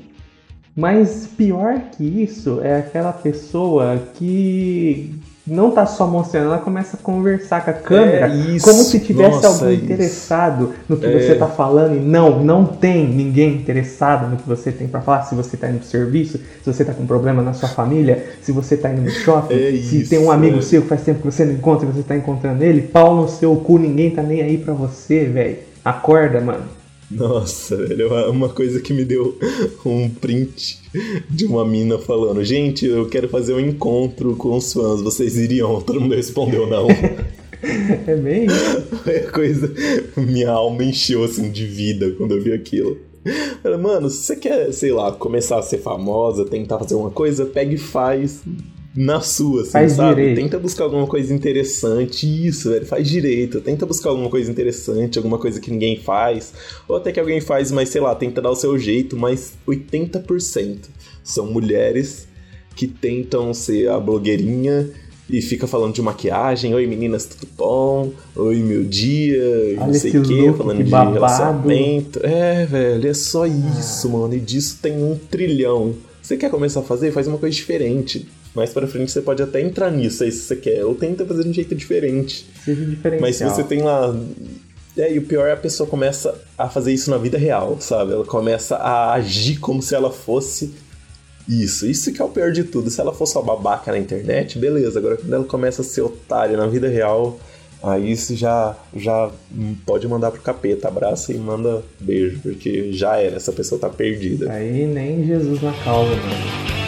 Mas pior que isso é aquela pessoa que não tá só mostrando, ela começa a conversar com a câmera É isso. como se tivesse Nossa, alguém isso. interessado no que É. você tá falando e não, não tem ninguém interessado no que você tem pra falar. Se você tá indo pro serviço, se você tá com problema na sua família, se você tá indo no shopping, É se isso, tem um amigo é. seu que faz tempo que você não encontra e você tá encontrando ele, pau no seu cu, ninguém tá nem aí pra você, velho. Acorda, mano. Nossa, velho, é uma- coisa que me deu um print de uma mina falando: Gente, eu quero fazer um encontro com os fãs, vocês iriam? Todo mundo respondeu não. É bem. Foi a coisa. Minha alma encheu assim de vida quando eu vi aquilo. Mano, se você quer, sei lá, começar a ser famosa, tentar fazer uma coisa, pega e faz na sua, assim, Faz sabe? direito. Tenta buscar alguma coisa interessante. Isso, velho, faz direito. Tenta buscar alguma coisa interessante, alguma coisa que ninguém faz. Ou até que alguém faz, mas sei lá, tenta dar o seu jeito. Mas 80% são mulheres que tentam ser a blogueirinha e fica falando de maquiagem. Oi meninas, tudo bom? Oi meu dia, e não Olha sei o que, falando que de relacionamento. É, velho, é só isso, mano. E disso tem um trilhão. Você quer começar a fazer? Faz uma coisa diferente. Mais pra frente você pode até entrar nisso aí se você quer. Ou tenta fazer de um jeito diferente. Seja diferencial. Mas se você tem lá. É, e o pior é a pessoa começa a fazer isso na vida real, sabe? Ela começa a agir como se ela fosse isso. Isso que é o pior de tudo. Se ela fosse uma babaca na internet, beleza. Agora quando ela começa a ser otária na vida real, aí isso já, já pode mandar pro capeta. Abraça e manda beijo, porque já era. Essa pessoa tá perdida. Aí nem Jesus na causa, mano.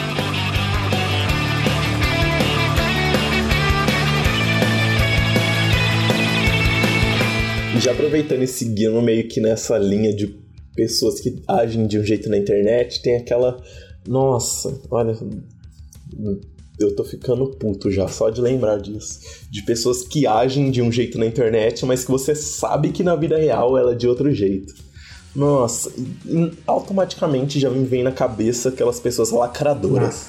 já aproveitando e seguindo meio que nessa linha de pessoas que agem de um jeito na internet, tem aquela. Nossa, olha. Eu tô ficando puto já, só de lembrar disso. De pessoas que agem de um jeito na internet, mas que você sabe que na vida real ela é de outro jeito. Nossa, automaticamente já me vem na cabeça aquelas pessoas lacradoras.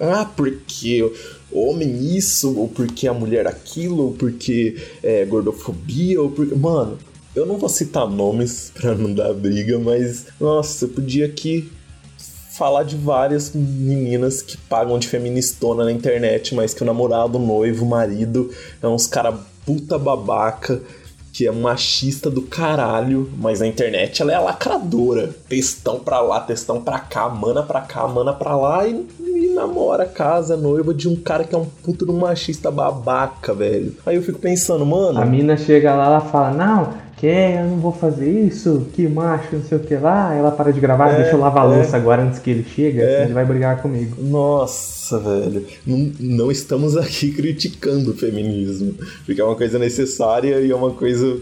Ah, porque homem isso, ou porque a mulher aquilo, ou porque é gordofobia, ou porque. Mano, eu não vou citar nomes pra não dar briga, mas. Nossa, eu podia aqui falar de várias meninas que pagam de feministona na internet, mas que o namorado, o noivo, o marido é uns cara puta babaca. Que é machista do caralho, mas na internet ela é lacradora. Textão pra lá, textão pra cá, mana pra cá, mana pra lá e, namora, casa, noiva de um cara que é um puto de um machista babaca, velho. Aí eu fico pensando, mano. A mina chega lá, ela fala, não, que eu não vou fazer isso, que macho, não sei o que lá. Ela para de gravar, É, deixa eu lavar a é. louça agora antes que ele chega, É. ele vai brigar comigo. Nossa, velho. Não, não estamos aqui criticando o feminismo. Porque é uma coisa necessária e é uma coisa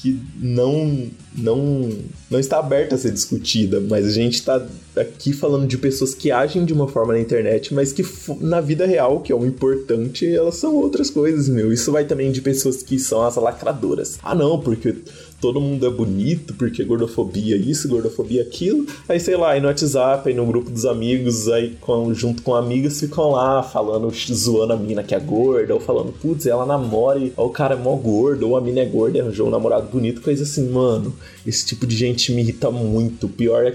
que não, não, não está aberta a ser discutida. Mas a gente está aqui falando de pessoas que agem de uma forma na internet, mas que na vida real, que é o importante, elas são outras coisas, meu. Isso vai também de pessoas que são as lacradoras. Ah, não, porque todo mundo é bonito, porque gordofobia isso, gordofobia aquilo. Aí, sei lá, aí no WhatsApp, aí no grupo dos amigos, aí com- junto com amigas, ficam lá falando, zoando a mina que é gorda, ou falando, putz, ela namora e ó, o cara é mó gordo, ou a mina é gorda arranjou um namorado bonito, coisa assim, mano. Esse tipo de gente me irrita muito. O pior é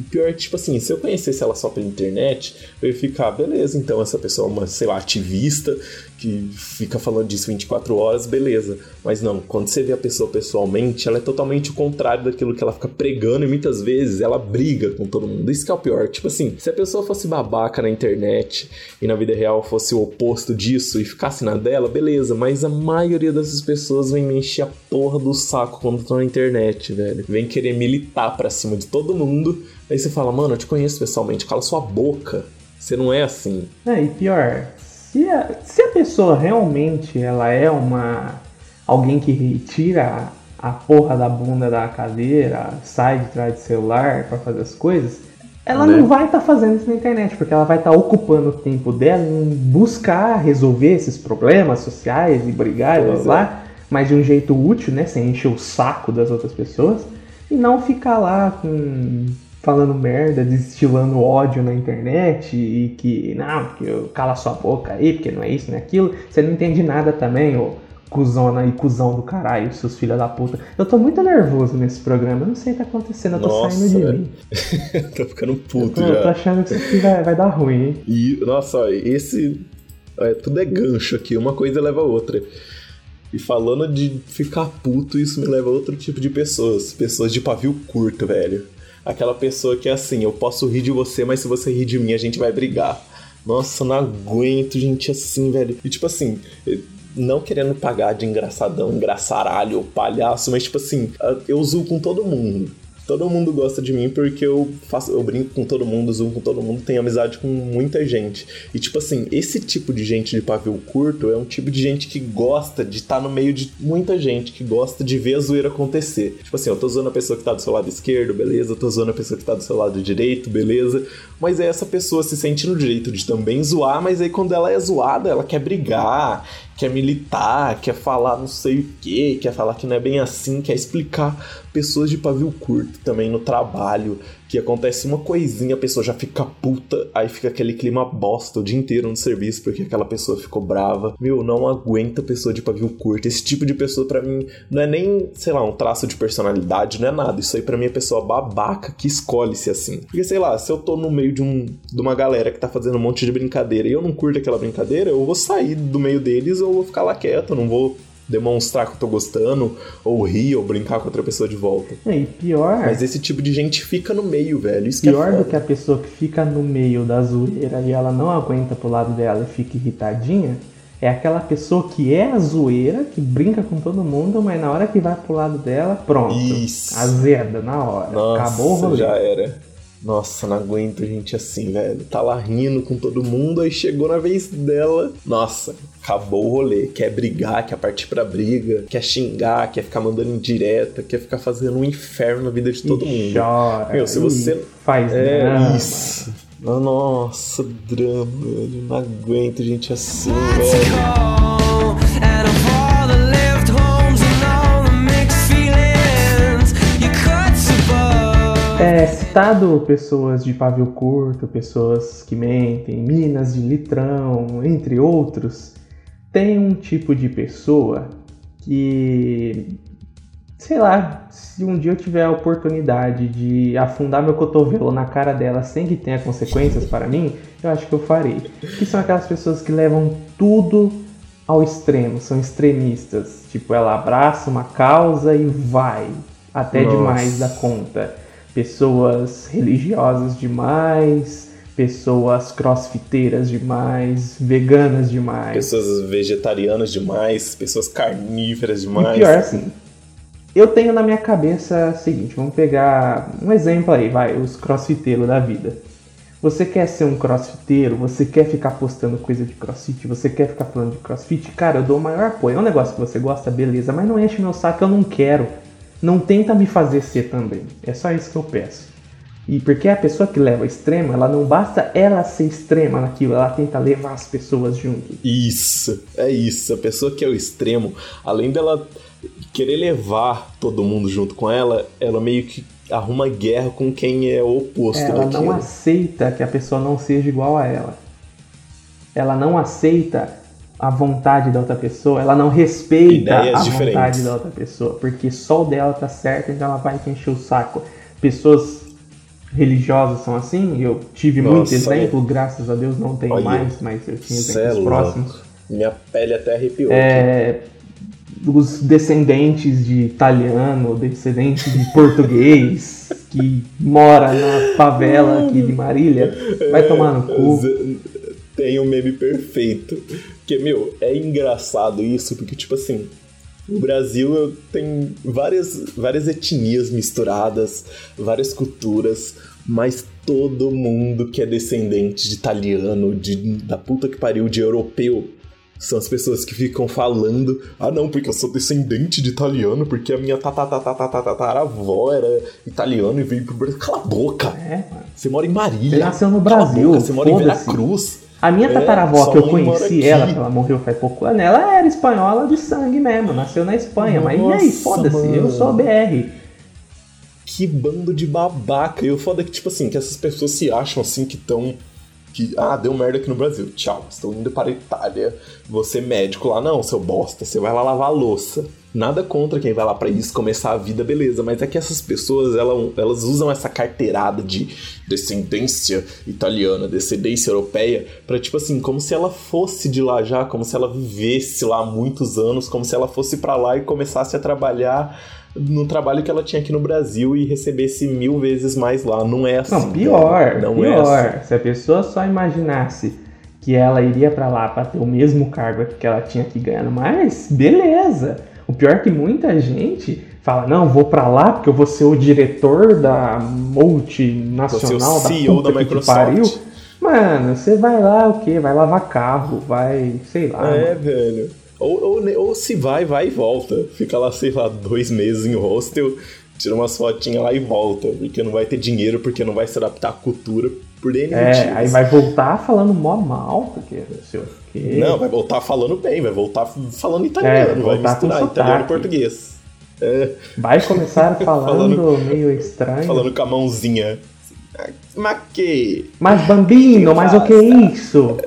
o pior é tipo assim, se eu conhecesse ela só pela internet, eu ia ficar, beleza, então essa pessoa é uma, sei lá, ativista que fica falando disso 24 horas, beleza. Mas não, quando você vê a pessoa pessoalmente, ela é totalmente o contrário daquilo que ela fica pregando e muitas vezes ela briga com todo mundo. Isso que é o pior. Tipo assim, se a pessoa fosse babaca na internet e na vida real fosse o oposto disso e ficasse na dela, beleza. Mas a maioria dessas pessoas vem me encher a porra do saco quando estão na internet, velho. Vem querer militar pra cima de todo mundo. Aí você fala, mano, eu te conheço pessoalmente, cala sua boca. Você não é assim. É, e pior, se a, se a pessoa realmente ela é uma. alguém que tira a porra da bunda da cadeira, sai de trás do celular pra fazer as coisas, ela Né? não vai estar fazendo isso na internet, porque ela vai estar ocupando o tempo dela em buscar resolver esses problemas sociais e brigar e blá Pois blá, blá, mas de um jeito útil, né? Sem encher o saco das outras pessoas, e não ficar lá com falando merda, destilando ódio na internet e que, não, porque eu cala sua boca aí, porque não é isso, não é aquilo. Você não entende nada também, ô cuzona e cuzão do caralho, seus filhos da puta. Eu tô muito nervoso nesse programa, eu não sei o que tá acontecendo, eu tô Nossa, saindo de mim. tô ficando puto Eu tô já. achando que isso aqui vai, vai dar ruim, hein? E, nossa, esse. é, tudo é gancho aqui, uma coisa leva a outra. E falando de ficar puto, isso me leva a outro tipo de pessoas. Pessoas de pavio curto, velho. Aquela pessoa que é assim, eu posso rir de você, mas se você rir de mim, a gente vai brigar. Nossa, não aguento gente assim, velho. E tipo assim, não querendo pagar de engraçadão, engraçaralho ou palhaço, mas tipo assim, eu zoo com todo mundo. Todo mundo gosta de mim porque eu faço, eu brinco com todo mundo, zoo com todo mundo, tenho amizade com muita gente. E tipo assim, esse tipo de gente de pavio curto é um tipo de gente que gosta de estar no meio de muita gente, que gosta de ver a zoeira acontecer. Tipo assim, eu tô zoando a pessoa que tá do seu lado esquerdo, beleza? Eu tô zoando a pessoa que tá do seu lado direito, beleza? Mas aí essa pessoa se sente no direito de também zoar, mas aí quando ela é zoada, ela quer brigar, quer militar, quer falar não sei o que, quer falar que não é bem assim, quer explicar pessoas de pavio curto também no trabalho, que acontece uma coisinha, a pessoa já fica puta, aí fica aquele clima bosta o dia inteiro no serviço porque aquela pessoa ficou brava. Meu, não aguenta pessoa de pavio curto. Esse tipo de pessoa para mim não é nem, sei lá, um traço de personalidade, não é nada. Isso aí para mim é pessoa babaca que escolhe se assim. Porque sei lá, se eu tô no meio de um de uma galera que tá fazendo um monte de brincadeira e eu não curto aquela brincadeira, eu vou sair do meio deles ou vou ficar lá quieto, não vou demonstrar que eu tô gostando, ou rir, ou brincar com outra pessoa de volta. É, E pior, Mas esse tipo de gente fica no meio, velho. Isso que é pior do que a pessoa que fica no meio da zoeira e ela não aguenta pro lado dela e fica irritadinha, é aquela pessoa que é a zoeira, que brinca com todo mundo, mas na hora que vai pro lado dela, pronto. Isso. Azeda, na hora. Nossa, Acabou o rolê. já era. Nossa, não aguento gente assim, velho. Tá lá rindo com todo mundo, aí chegou na vez dela. Nossa, acabou o rolê. Quer brigar, quer partir pra briga, quer xingar, quer ficar mandando indireta, quer ficar fazendo um inferno na vida de todo E mundo. Chora. Meu, se e você- Faz É drama. isso. Nossa, drama, velho. Não aguento gente assim, velho. É citado pessoas de pavio curto, pessoas que mentem, minas de litrão, entre outros. Tem um tipo de pessoa que, sei lá, se um dia eu tiver a oportunidade de afundar meu cotovelo na cara dela sem que tenha consequências para mim, eu acho que eu farei. Que são aquelas pessoas que levam tudo ao extremo, são extremistas. Tipo, ela abraça uma causa e vai até Nossa. demais da conta. Pessoas religiosas demais, pessoas crossfiteiras demais, veganas demais. Pessoas vegetarianas demais, pessoas carnívoras E demais. pior assim, eu tenho na minha cabeça o seguinte, vamos pegar um exemplo aí, vai, os crossfiteiros da vida. Você quer ser um crossfiteiro, você quer ficar postando coisa de crossfit, você quer ficar falando de crossfit, cara, eu dou o maior apoio. É um negócio que você gosta, beleza, mas não enche meu saco, eu não quero. Não tenta me fazer ser também. É só isso que eu peço. E porque a pessoa que leva ao extremo, ela não basta ela ser extrema naquilo, ela tenta levar as pessoas junto. Isso, é isso. A pessoa que é o extremo, além dela querer levar todo mundo junto com ela, ela meio que arruma guerra com quem é o oposto Ela daquilo. não aceita que a pessoa não seja igual a ela. Ela não aceita a vontade da outra pessoa, ela não respeita Ideias a diferentes. vontade da outra pessoa, porque só o dela tá certo, então ela vai te encher o saco. Pessoas religiosas são assim, eu tive muito Nossa, exemplo, graças a Deus não tenho Olha, mais, mas eu tinha é exemplos louco. próximos. Minha pele até arrepiou. É, os descendentes de italiano, descendentes de português, que mora na favela aqui de Marília, vai tomar no cu. Tem um meme perfeito. Que, meu, é engraçado isso, porque, tipo assim, no Brasil tenho várias, várias etnias misturadas, várias culturas, mas todo mundo que é descendente de italiano, de, da puta que pariu, de europeu, são as pessoas que ficam falando, ah não, porque eu sou descendente de italiano, porque a minha tataravó era italiano e veio pro Brasil. Cala a boca! É. Você mora em Marília. Você nasceu no Brasil, Você mora em. Veracruz. A minha É, tataravó, que eu conheci ela, que ela morreu faz pouco ano, ela era espanhola de sangue mesmo, nasceu na Espanha. mas e aí, Nossa, foda-se, eu sou BR. Que bando de babaca. E o foda é que, tipo assim, que essas pessoas se acham assim que estão que, ah, deu merda aqui no Brasil, tchau, estou indo para a Itália. Você médico lá, não, seu bosta, você vai lá lavar louça. Nada contra quem vai lá para isso começar a vida, beleza, mas é que essas pessoas elas, elas usam essa carteirada de descendência italiana, descendência europeia, para tipo assim, como se ela fosse de lá já, como se ela vivesse lá há muitos anos, como se ela fosse para lá e começasse a trabalhar no trabalho que ela tinha aqui no Brasil e recebesse mil vezes mais lá. Não é assim. Não, pior, não pior. É assim. Se a pessoa só imaginasse que ela iria para lá para ter o mesmo cargo que ela tinha aqui ganhando mais, beleza. O pior é que muita gente fala, não, vou para lá porque eu vou ser o diretor da multinacional, o CEO da, puta da que Microsoft. pariu. Mano, você vai lá o quê? Vai lavar carro, vai, sei lá. É, mano. velho. Ou, ou, ou se vai, vai e volta. Fica lá, sei lá, dois meses em hostel, tira umas fotinhas lá e volta. Porque não vai ter dinheiro, porque não vai se adaptar à cultura por N É, motivos. aí vai voltar falando mó mal, porque não Não, vai voltar falando bem, vai voltar falando italiano, É, vai com misturar italiano e português. É, Vai começar falando, Falando- meio estranho. falando com a mãozinha. Mas que. Mas bambino, Que mas o que é isso?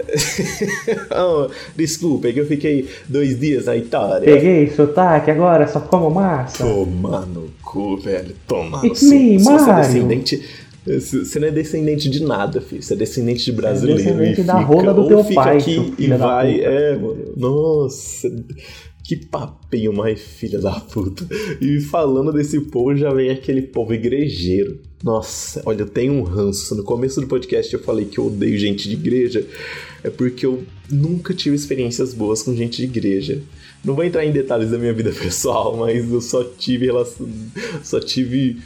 oh, desculpa, é que eu fiquei dois dias na Itália. Peguei sotaque, agora só como massa. Toma no cu, velho. Toma no It's cu. me, Se você é descendente. Você não é descendente de nada, filho. Você é descendente de brasileiro. descendente e da fica, rola do teu fica pai, aqui e vai. É, mano. Nossa. Que papinho mais filha da puta. E falando desse povo, já vem aquele povo igrejeiro. Nossa, olha, eu tenho um ranço. No começo do podcast eu falei que eu odeio gente de igreja. É porque eu nunca tive experiências boas com gente de igreja. Não vou entrar em detalhes da minha vida pessoal, mas eu só tive relação, só tive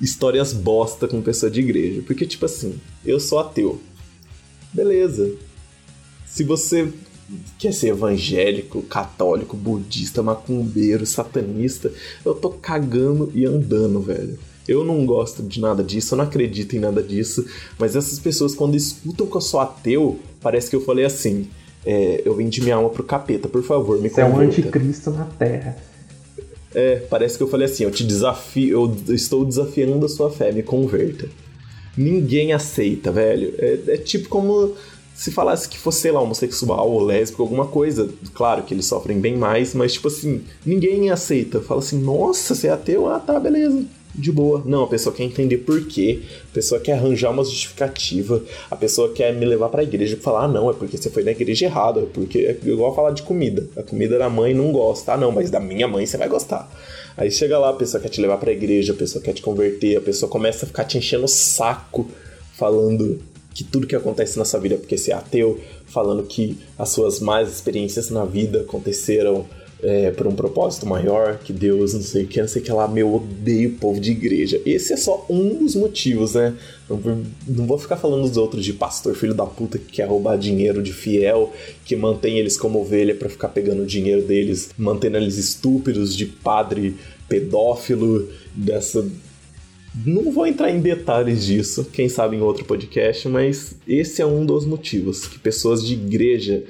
histórias bosta com pessoa de igreja. Porque, tipo assim, eu sou ateu. Beleza. Se você quer ser evangélico, católico, budista, macumbeiro, satanista, eu tô cagando e andando, velho. Eu não gosto de nada disso, eu não acredito em nada disso, mas essas pessoas, quando escutam que eu sou ateu, parece que eu falei assim: é, eu vendi minha alma pro capeta, por favor, me Você é um converta. anticristo na Terra. É, parece que eu falei assim, eu te desafio, eu estou desafiando a sua fé, me converta. Ninguém aceita, velho. É, é tipo como se falasse que fosse, sei lá, homossexual ou lésbico, alguma coisa. Claro que eles sofrem bem mais, mas tipo assim, ninguém aceita. Fala assim, nossa, você é ateu? Ah, tá, beleza. De boa. Não, a pessoa quer entender por quê. A pessoa quer arranjar uma justificativa. A pessoa quer me levar pra igreja e falar: ah, não, é porque você foi na igreja errada. É porque é igual falar de comida. A comida da mãe não gosta. Ah, não, mas da minha mãe você vai gostar. Aí chega lá, a pessoa quer te levar pra igreja, a pessoa quer te converter, a pessoa começa a ficar te enchendo o saco falando que tudo que acontece na sua vida é porque você é ateu, falando que as suas más experiências na vida aconteceram é, por um propósito maior, que Deus não sei o que, não sei o que lá, meu, eu odeio o povo de igreja. Esse é só um dos motivos, né? Não vou, não vou ficar falando dos outros de pastor, filho da puta, que quer roubar dinheiro de fiel, que mantém eles como ovelha pra ficar pegando o dinheiro deles, mantendo eles estúpidos, de padre pedófilo, dessa não vou entrar em detalhes disso, quem sabe em outro podcast, mas esse é um dos motivos que pessoas de igreja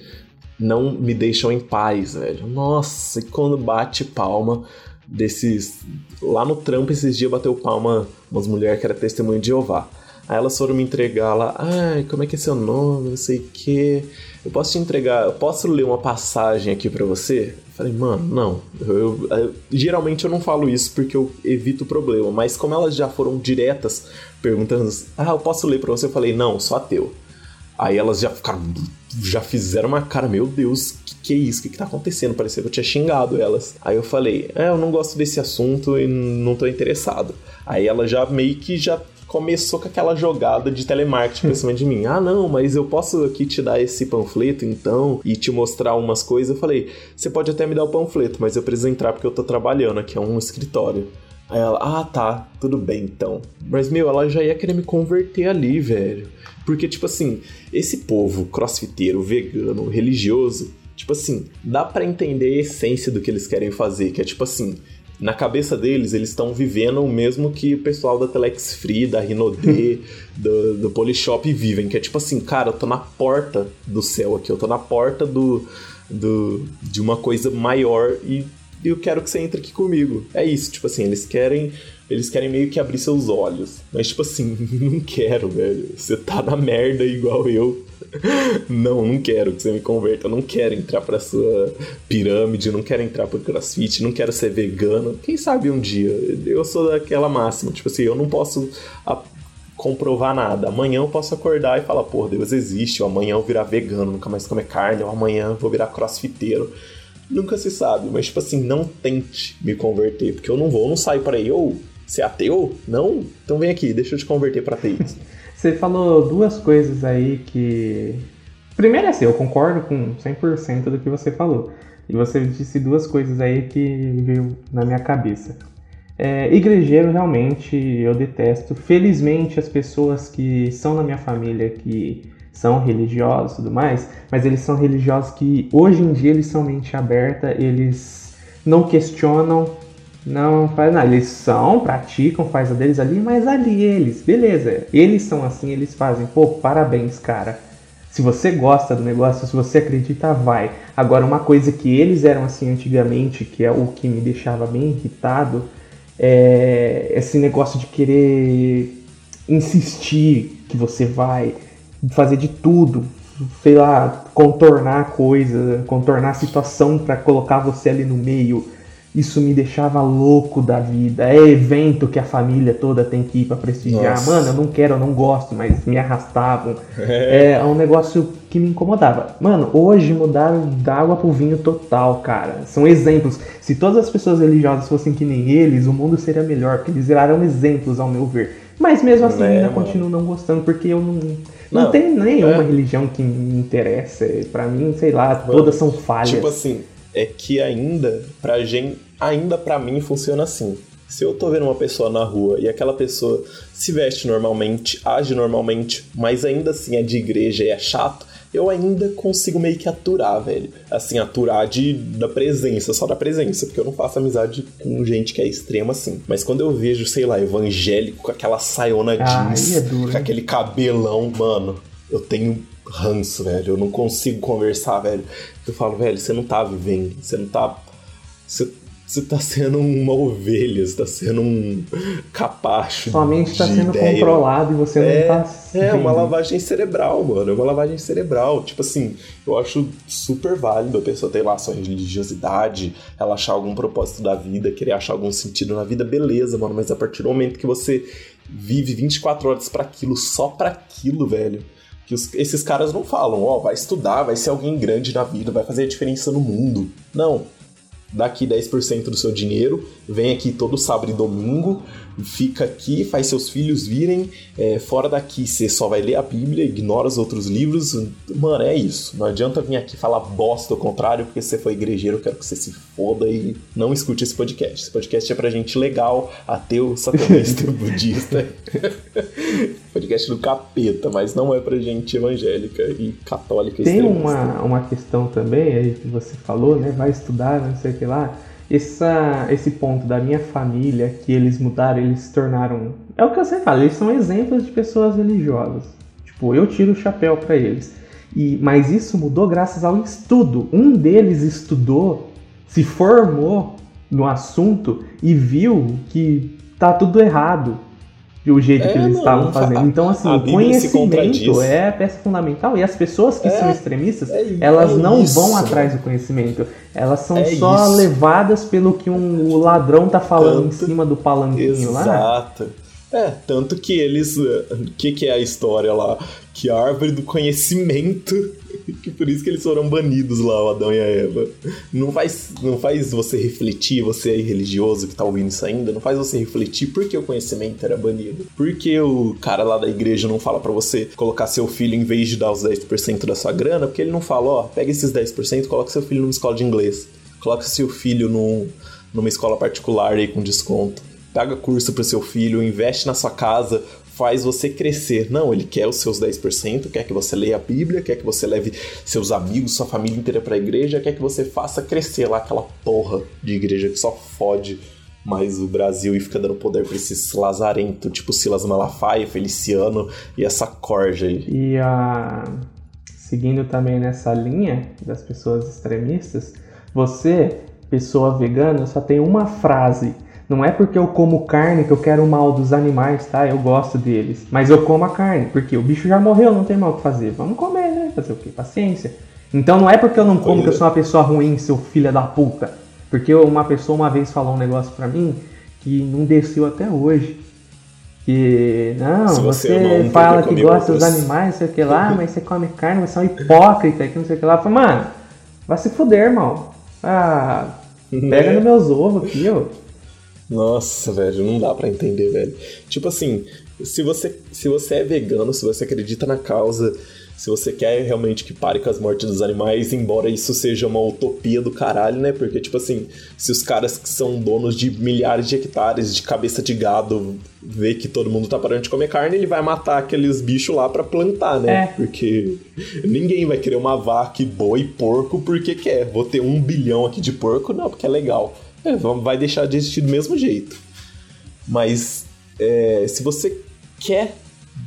não me deixam em paz, velho. Nossa, e quando bate palma desses. Lá no trampo esses dias bateu palma umas mulheres que era testemunho de Jeová. Aí elas foram me entregar lá, ai, como é que é seu nome, não sei o que. Eu posso te entregar, eu posso ler uma passagem aqui pra você? Falei, mano, não. Eu, eu- eu- geralmente eu não falo isso porque eu evito o problema, mas como elas já foram diretas perguntando, ah, eu posso ler pra você? Eu falei, não, sou ateu. Aí elas já ficaram, já fizeram uma cara, meu Deus, que que é isso? O que, que tá acontecendo? Parecia que eu tinha xingado elas. Aí eu falei, é, eu não gosto desse assunto e não tô interessado. Aí ela já meio que já começou com aquela jogada de telemarketing pra cima de mim. Ah, não, mas eu posso aqui te dar esse panfleto então e te mostrar umas coisas. Eu falei, você pode até me dar o panfleto, mas eu preciso entrar porque eu tô trabalhando aqui, é um escritório. Aí ela, ah, tá, tudo bem então. Mas, meu, ela já ia querer me converter ali, velho. Porque, tipo assim, esse povo crossfiteiro, vegano, religioso, tipo assim, dá pra entender a essência do que eles querem fazer, que é tipo assim, na cabeça deles, eles estão vivendo o mesmo que o pessoal da Telex Free, da Rinode, do, do Polishop vivem, que é tipo assim, cara, eu tô na porta do céu aqui, eu tô na porta do, do, de uma coisa maior e e eu quero que você entre aqui comigo. É isso, tipo assim, eles querem. Eles querem meio que abrir seus olhos. Mas, tipo assim, não quero, velho. Você tá na merda igual eu. Não, não quero que você me converta. Eu não quero entrar pra sua pirâmide, não quero entrar pro crossfit, não quero ser vegano. Quem sabe um dia? Eu sou daquela máxima, tipo assim, eu não posso comprovar nada. Amanhã eu posso acordar e falar, pô, Deus existe, ou amanhã eu virar vegano, nunca mais comer carne, ou amanhã eu vou virar crossfiteiro. Nunca se sabe, mas tipo assim, não tente me converter, porque eu não vou, eu não saio para aí, ou você é ateu? Não? Então vem aqui, deixa eu te converter para ateísmo. Você falou duas coisas aí que. Primeiro é assim, eu concordo com 100% do que você falou. E você disse duas coisas aí que veio na minha cabeça. É, igrejeiro, realmente, eu detesto. Felizmente, as pessoas que são na minha família, que são religiosos e tudo mais, mas eles são religiosos que hoje em dia eles são mente aberta, eles não questionam, não faz nada. Eles são, praticam, faz a deles ali, mas ali eles, beleza. Eles são assim, eles fazem. Pô, parabéns, cara. Se você gosta do negócio, se você acredita, vai. Agora, uma coisa que eles eram assim antigamente, que é o que me deixava bem irritado, é esse negócio de querer insistir que você vai fazer de tudo, sei lá, contornar a coisa, contornar a situação para colocar você ali no meio. Isso me deixava louco da vida. É evento que a família toda tem que ir pra prestigiar. Nossa. Mano, eu não quero, eu não gosto, mas me arrastavam. É. um negócio que me incomodava. Mano, hoje mudaram da água pro vinho total, cara. São exemplos. Se todas as pessoas religiosas fossem que nem eles, o mundo seria melhor, porque eles viraram exemplos, ao meu ver. Mas mesmo assim, É, ainda mano. continuo não gostando, porque eu não. Não, Não, tem nenhuma é. religião que me interessa. Pra mim, sei lá, todas são falhas. Tipo assim, é que ainda, pra gente, ainda pra mim funciona assim. Se eu tô vendo uma pessoa na rua e aquela pessoa se veste normalmente, age normalmente, mas ainda assim é de igreja e é chato, eu ainda consigo meio que aturar, velho. Assim, aturar de, da presença, só da presença, porque eu não faço amizade com gente que é extrema assim. Mas quando eu vejo, sei lá, evangélico com aquela saiona jeans, aí é duro, com aquele cabelão, mano, eu tenho ranço, velho. Eu não consigo conversar, velho. Eu falo, velho, você não tá vivendo, você não tá. Você, você tá sendo uma ovelha, você tá sendo um capacho. Sua mente tá sendo ideia. controlada e você É, não tá. é uma lavagem cerebral, mano. É uma lavagem cerebral. Tipo assim, eu acho super válido a pessoa ter lá sua religiosidade, ela achar algum propósito da vida, querer achar algum sentido na vida, beleza, mano. Mas a partir do momento que você vive 24 horas pra aquilo, só pra aquilo, velho. Que os- esses caras não falam, ó, vai estudar, vai ser alguém grande na vida, vai fazer a diferença no mundo. Não. Daqui 10% do seu dinheiro, vem aqui todo sábado e domingo, fica aqui, faz seus filhos virem. é, fora daqui você só vai ler a Bíblia, ignora os outros livros. Mano, é isso. Não adianta vir aqui falar bosta ao contrário, porque você foi igrejeiro, eu quero que você se foda e não escute esse podcast. Esse podcast é pra gente legal, ateu, satanista, budista. podcast do capeta, mas não é pra gente evangélica e católica Tem uma, uma questão também aí que você falou, né? Vai estudar, não sei o que lá. Essa, esse ponto da minha família, que eles mudaram, eles se tornaram. É o que eu sempre falo, eles são exemplos de pessoas religiosas. Tipo, eu tiro o chapéu pra eles. E, mas isso mudou graças ao estudo. Um deles estudou, se formou no assunto e viu que tá tudo errado. O jeito É, que eles mano, estavam fazendo. Então, assim, o conhecimento é a peça fundamental. E as pessoas que É, são extremistas, é- elas é não isso, vão atrás do conhecimento. Elas são É só isso. levadas pelo que um, o ladrão tá falando Tanto- em cima do palanquinho lá. Exato. É, tanto que eles. O que, que é a história lá? Que a árvore do conhecimento. Que por isso que eles foram banidos lá, o Adão e a Eva. Não faz, não faz você refletir, você aí religioso que tá ouvindo isso ainda, não faz você refletir por que o conhecimento era banido. Por que o cara lá da igreja não fala pra você colocar seu filho em vez de dar os 10% da sua grana? Porque ele não fala, ó, pega esses 10% e coloca seu filho numa escola de inglês. Coloca seu filho num, numa escola particular aí com desconto paga curso pro seu filho, investe na sua casa, faz você crescer. Não, ele quer os seus 10%, quer que você leia a Bíblia, quer que você leve seus amigos, sua família inteira pra igreja, quer que você faça crescer lá aquela porra de igreja que só fode mais o Brasil e fica dando poder pra esses lazarento, tipo Silas Malafaia, Feliciano e essa corja aí. E a... seguindo também nessa linha das pessoas extremistas, você pessoa vegana só tem uma frase. Não é porque eu como carne que eu quero o mal dos animais, tá? Eu gosto deles. Mas eu como a carne, porque o bicho já morreu, não tem mal o que fazer. Vamos comer, né? Fazer o quê? Paciência. Então não é porque eu não como que eu sou uma pessoa ruim, seu filho da puta. Porque uma pessoa uma vez falou um negócio pra mim que não desceu até hoje. Que, não, Se você, você fala que gosta dos animais, não sei o que lá, mas você come carne, você é um hipócrita, que não sei o que lá. Eu falei, mano, vai se fuder, irmão. Ah, pega nos meus ovos aqui, ó. Nossa, velho, não dá pra entender, velho. Tipo assim, se você, se você é vegano, se você acredita na causa, se você quer realmente que pare com as mortes dos animais, embora isso seja uma utopia do caralho, né? Porque, tipo assim, se os caras que são donos de milhares de hectares de cabeça de gado vê que todo mundo tá parando de comer carne, ele vai matar aqueles bichos lá pra plantar, né? É. Porque ninguém vai querer uma vaca e boi e porco porque quer. Vou ter um bilhão aqui de porco, não, porque é legal. É, vai deixar de existir do mesmo jeito. Mas é, se você quer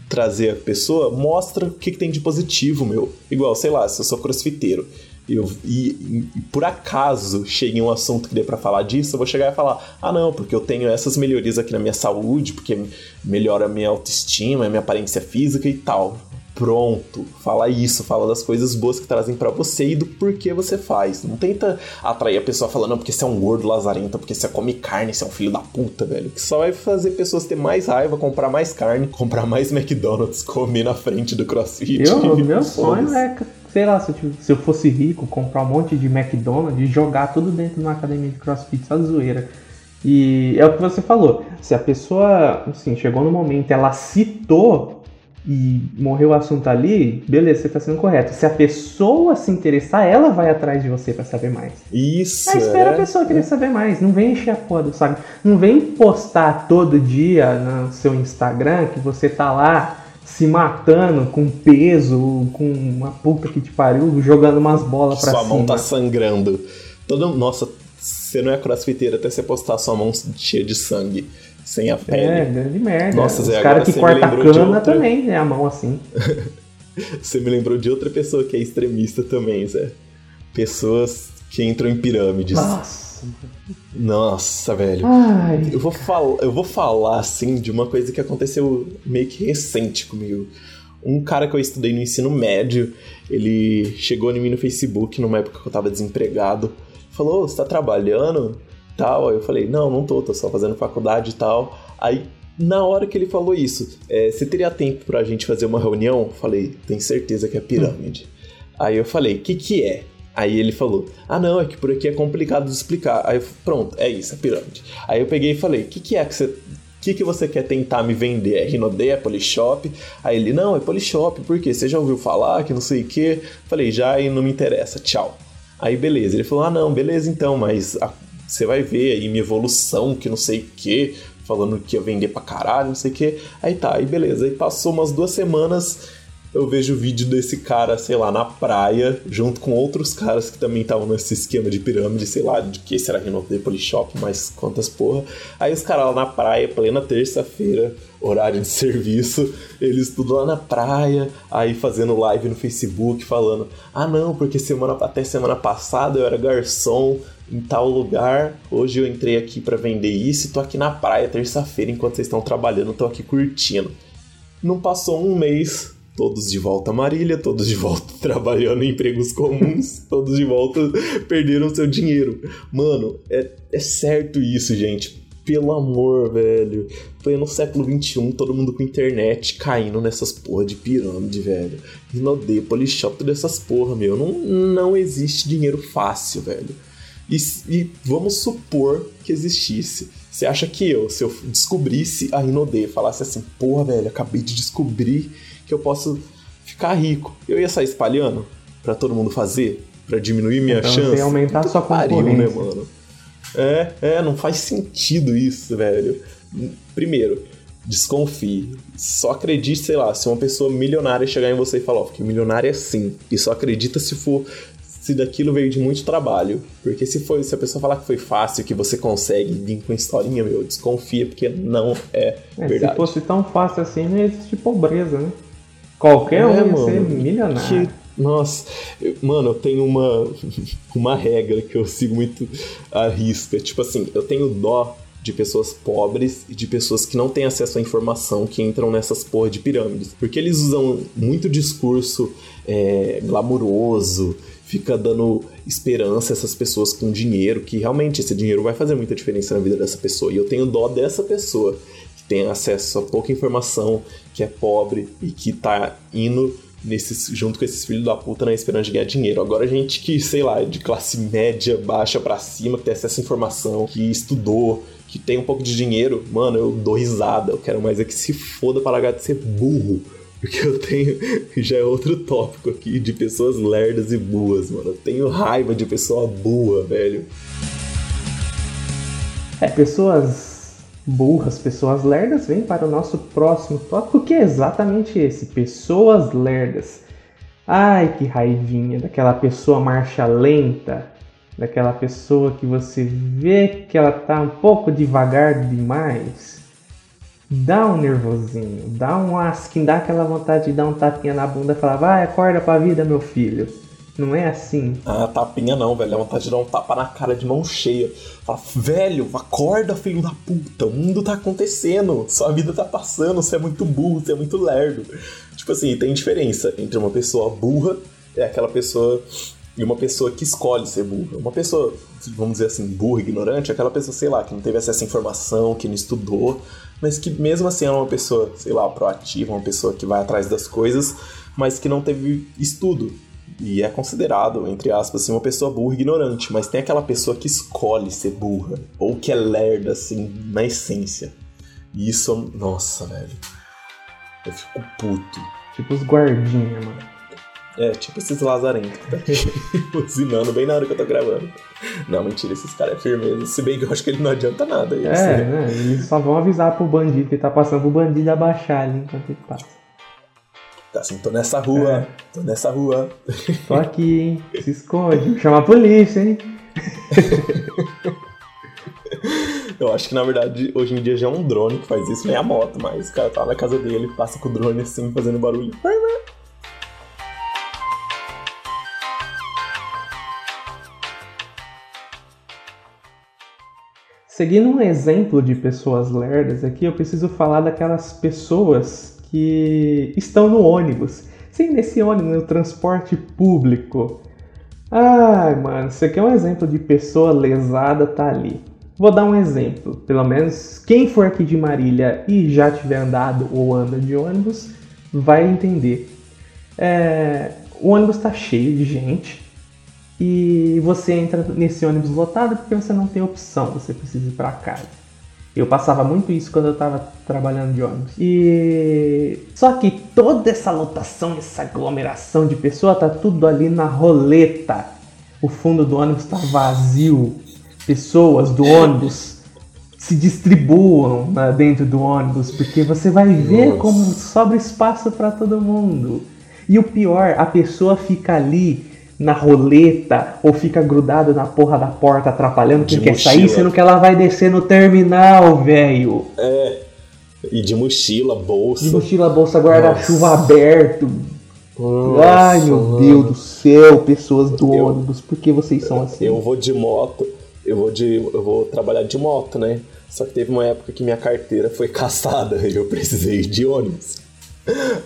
trazer a pessoa, mostra o que, que tem de positivo, meu. Igual, sei lá, se eu sou crossfiteiro eu, e, e por acaso chegue um assunto que dê pra falar disso, eu vou chegar e falar: ah, não, porque eu tenho essas melhorias aqui na minha saúde, porque melhora a minha autoestima, a minha aparência física e tal. Pronto, fala isso, fala das coisas boas que trazem pra você e do porquê você faz. Não tenta atrair a pessoa falando, não, porque você é um gordo lazarento, porque você come carne, você é um filho da puta, velho. Que só vai fazer pessoas ter mais raiva, comprar mais carne, comprar mais McDonald's, comer na frente do CrossFit. Eu, meu sonho é, sei lá, se eu, se eu fosse rico, comprar um monte de McDonald's e jogar tudo dentro de uma academia de crossfit, só de zoeira. E é o que você falou. Se a pessoa, assim, chegou no momento, ela citou e morreu o assunto ali, beleza, você tá sendo correto. Se a pessoa se interessar, ela vai atrás de você pra saber mais. Isso, Aí espera é. a pessoa querer saber mais. Não vem encher a do saco. Não vem postar todo dia no seu Instagram que você tá lá se matando com peso, com uma puta que te pariu, jogando umas bolas pra Sua cima. mão tá sangrando. Todo, nossa, você não é crossfiteiro até você postar sua mão cheia de sangue, sem a É, pele. grande merda. Nossa, Os Zé, agora caras que lembrou de cana outra. também, né? A mão assim. Você me lembrou de outra pessoa que é extremista também, Zé. Pessoas que entram em pirâmides. Nossa. Nossa, velho. Ai. Eu vou, fal eu vou falar, assim, de uma coisa que aconteceu meio que recente comigo. Um cara que eu estudei no ensino médio, ele chegou em mim no Facebook numa época que eu tava desempregado. Falou, "Ô, você tá trabalhando? Tal. Aí eu falei, não, não tô, tô só fazendo faculdade e tal. Aí, na hora que ele falou isso, "É, você teria tempo pra gente fazer uma reunião? Eu falei, tem certeza que é pirâmide. Aí eu falei, o que que é? Aí ele falou, ah não, é que por aqui é complicado de explicar. Aí eu, pronto, é isso, é pirâmide. Aí eu peguei e falei, o que que é que você... O que, que você quer tentar me vender? É Rinode? É Polishop? Aí ele, não, é Polishop, por quê? Você já ouviu falar que não sei o quê? Falei, já e não me interessa, tchau. Aí beleza, ele falou, ah não, beleza então, mas a- você vai ver aí minha evolução, que não sei o quê, falando que ia vender pra caralho, não sei o quê. Aí tá, aí beleza, aí passou umas duas semanas, eu vejo o vídeo desse cara, sei lá, na praia, junto com outros caras que também estavam nesse esquema de pirâmide, sei lá, de que será Rinode Polishop, mas quantas porra. Aí os caras lá na praia, plena terça-feira, horário de serviço, eles tudo lá na praia, aí fazendo live no Facebook, falando: ah não, porque semana até semana passada eu era garçom em tal lugar, hoje eu entrei aqui pra vender isso e tô aqui na praia terça-feira enquanto vocês estão trabalhando, tô aqui curtindo. Não passou um mês, todos de volta a Marília, todos de volta trabalhando em empregos comuns, todos de volta perderam seu dinheiro. Mano, é, é certo isso, gente. Pelo amor, velho. Pleno século XXI, todo mundo com internet caindo nessas porra de pirâmide, velho. Rinode, Polishop, todas essas porra, meu. Não, não existe dinheiro fácil, velho. E, e vamos supor que existisse. Você acha que eu, se eu descobrisse a Rinode, falasse assim, porra, velho, acabei de descobrir que eu posso ficar rico, eu ia sair espalhando pra todo mundo fazer? Pra diminuir minha Então, chance? você aumentar sua pariu, né, mano? É, é, não faz sentido isso, velho. Primeiro, desconfie. Só acredite, sei lá, se uma pessoa milionária chegar em você e falar, ó, fiquei milionária é sim. E só acredita se for se daquilo veio de muito trabalho. Porque se foi, se a pessoa falar que foi fácil, que você consegue vir com historinha, meu, desconfia, porque não é, É, verdade. se fosse tão fácil assim, não ia existir pobreza, né? Qualquer É, um ia mano, ser milionário. Que Nossa, eu- mano, eu tenho uma, uma regra que eu sigo muito à risca. Tipo assim, eu tenho dó de pessoas pobres e de pessoas que não têm acesso à informação que entram nessas porra de pirâmides. Porque eles usam muito discurso é, glamuroso, fica dando esperança a essas pessoas com dinheiro, que realmente esse dinheiro vai fazer muita diferença na vida dessa pessoa. E eu tenho dó dessa pessoa tem acesso a pouca informação, que é pobre e que tá indo nesses, junto com esses filhos da puta na esperança de ganhar dinheiro. Agora gente que, sei lá, é de classe média, baixa pra cima, que tem acesso à informação, que estudou, que tem um pouco de dinheiro, mano, eu dou risada. Eu quero mais é que se foda para largar de ser burro. Porque eu tenho. Já é outro tópico aqui de pessoas lerdas e boas, mano. Eu tenho raiva de pessoa boa, velho. É, pessoas burras, pessoas lerdas, vem para o nosso próximo tópico, que é exatamente esse: pessoas lerdas. Ai, que raivinha daquela pessoa marcha lenta, daquela pessoa que você vê que ela tá um pouco devagar demais. Dá um nervosinho, dá um asking, dá aquela vontade de dar um tapinha na bunda e falar: vai, acorda pra vida, meu filho. Não é assim. Ah, tapinha não, velho. É vontade de dar um tapa na cara de mão cheia. Fala, velho, acorda, filho da puta. O mundo tá acontecendo. Sua vida tá passando. Você é muito burro, você é muito lerdo. Tipo assim, tem diferença entre uma pessoa burra e aquela pessoa. E uma pessoa que escolhe ser burra. Uma pessoa, vamos dizer assim, burra, ignorante, é aquela pessoa, sei lá, que não teve acesso à informação, que não estudou, mas que mesmo assim é uma pessoa, sei lá, proativa, uma pessoa que vai atrás das coisas, mas que não teve estudo. E é considerado, entre aspas, assim, uma pessoa burra e ignorante. Mas tem aquela pessoa que escolhe ser burra. Ou que é lerda, assim, na essência. E isso, nossa, velho. Eu fico puto. Tipo os guardinha, mano. É, tipo esses lazarentos que tá aqui buzinando bem na hora que eu tô gravando. Não, mentira, esses caras é firmeza. Se bem que eu acho que ele não adianta nada. Isso, É, né? né? Eles só vão avisar pro bandido que tá passando pro bandido abaixar ali enquanto ele passa. Tá assim, tô nessa rua, É. tô nessa rua. Tô aqui, hein? Se esconde. Chama a polícia, hein? Eu acho que na verdade hoje em dia já é um drone que faz isso, nem a moto, mas o cara tá na casa dele, passa com o drone assim, fazendo barulho. Seguindo um exemplo de pessoas lerdas aqui, eu preciso falar daquelas pessoas que estão no ônibus. Sim, nesse ônibus, no transporte público. Ai, mano, isso aqui é um exemplo de pessoa lesada, tá ali. Vou dar um exemplo, pelo menos quem for aqui de Marília e já tiver andado ou anda de ônibus vai entender. É, o ônibus tá cheio de gente, e você entra nesse ônibus lotado porque você não tem opção, você precisa ir para casa. Eu passava muito isso quando eu estava trabalhando de ônibus. E só que toda essa lotação, essa aglomeração de pessoas tá tudo ali na roleta. O fundo do ônibus tá vazio. Pessoas do ônibus se distribuam né, dentro do ônibus porque você vai ver Nossa. como sobra espaço para todo mundo. E o pior, a pessoa fica ali na roleta ou fica grudada na porra da porta atrapalhando quem De quer sair, mochila. sendo que ela vai descer no terminal, velho. E de mochila, bolsa. De mochila, bolsa, guarda-chuva aberto. Nossa, Ai, meu. Deus do céu, pessoas do Eu- ônibus, por que vocês são assim? Eu vou de moto, eu vou de. eu vou trabalhar de moto, né? Só que teve uma época que minha carteira foi caçada e eu precisei ir de ônibus.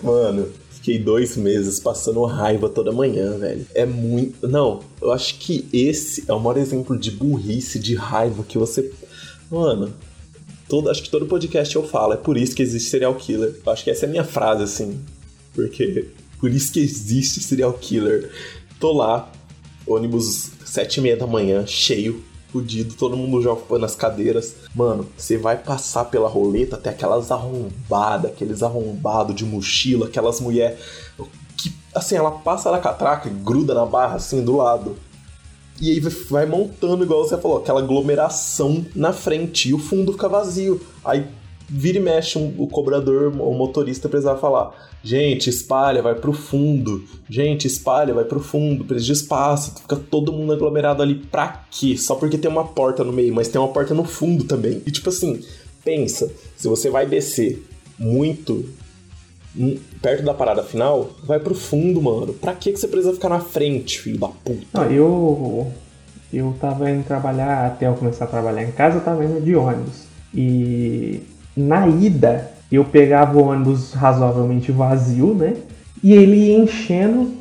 Mano, fiquei dois meses passando raiva toda manhã, velho. É muito. Não, eu acho que esse é o maior exemplo de burrice, de raiva que você. Mano, todo, acho que todo podcast eu falo, é por isso que existe serial killer. Eu acho que essa é a minha frase, assim. Porque por isso que existe serial killer. Tô lá, ônibus sete e meia da manhã, cheio, fudido, todo mundo já ocupando as cadeiras. Mano, você vai passar pela roleta até aquelas arrombadas, aqueles arrombados de mochila, aquelas mulher que, assim, ela passa na catraca e gruda na barra, assim, do lado. E aí vai- montando, igual você falou, aquela aglomeração na frente e o fundo fica vazio. Aí vira e mexe um- o cobrador, o motorista precisava falar: gente, espalha, vai pro fundo. Gente, espalha, vai pro fundo. Precisa de espaço. Fica todo mundo aglomerado ali pra quê? Só porque tem uma porta no meio, mas tem uma porta no fundo também. E tipo assim, pensa, se você vai descer muito hum, perto da parada final, vai pro fundo, mano. Pra que que você precisa ficar na frente, filho da puta? Eu. Eu tava indo trabalhar, até eu começar a trabalhar em casa, eu tava indo de ônibus. E na ida, eu pegava o ônibus razoavelmente vazio, né? E ele ia enchendo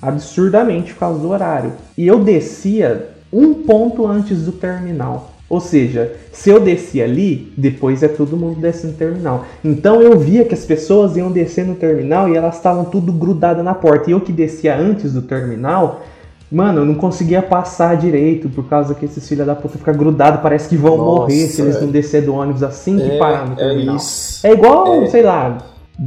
absurdamente por causa do horário. E eu descia um ponto antes do terminal. Ou seja, se eu descia ali, depois é todo mundo descendo no terminal. Então eu via que as pessoas iam descer no terminal e elas estavam tudo grudadas na porta. E eu que descia antes do terminal, mano, eu não conseguia passar direito por causa que esses filha da puta ficam grudados, parece que vão Nossa, morrer se eles é. não descer do ônibus assim que É, parar no é terminal. isso. É igual, É. sei lá,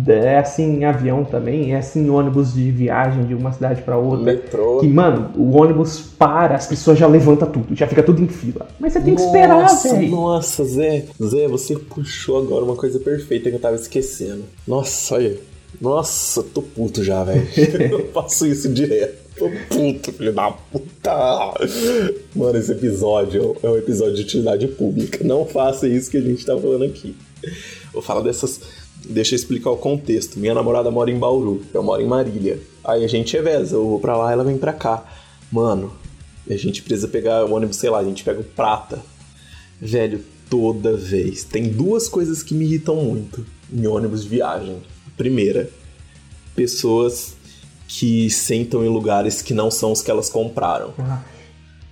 é assim em avião também, é assim em ônibus de viagem de uma cidade pra outra. Metrô. Que, mano, o ônibus para, as pessoas já levantam tudo, já fica tudo em fila. Mas você tem que esperar, velho. Nossa, Zé. Zé, você puxou agora uma coisa perfeita que eu tava esquecendo. Nossa, olha. Nossa, tô puto já, velho. eu faço isso direto. Tô puto, filho da puta. Mano, esse episódio é um episódio de utilidade pública. Não faça isso que a gente tá falando aqui. Vou falar dessas. Deixa eu explicar o contexto. Minha namorada mora em Bauru, eu moro em Marília. Aí a gente reveza, eu vou pra lá, ela vem pra cá. Mano, a gente precisa pegar o ônibus, sei lá, a gente pega o prata. Velho, toda vez. Tem duas coisas que me irritam muito em ônibus de viagem. Primeira, pessoas que sentam em lugares que não são os que elas compraram. Ah,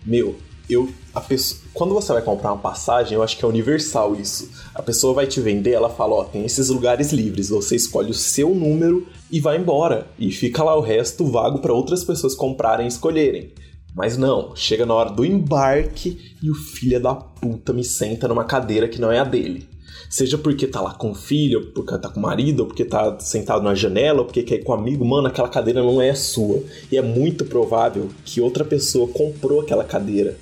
Meu, eu. A pessoa, quando você vai comprar uma passagem, eu acho que é universal isso. A pessoa vai te vender, ela fala: Ó, tem esses lugares livres, você escolhe o seu número e vai embora. E fica lá o resto vago para outras pessoas comprarem e escolherem. Mas não, chega na hora do embarque e o filho da puta me senta numa cadeira que não é a dele. Seja porque tá lá com o filho, ou porque tá com o marido, ou porque tá sentado na janela, ou porque quer ir com o amigo, mano, aquela cadeira não é sua. E é muito provável que outra pessoa comprou aquela cadeira.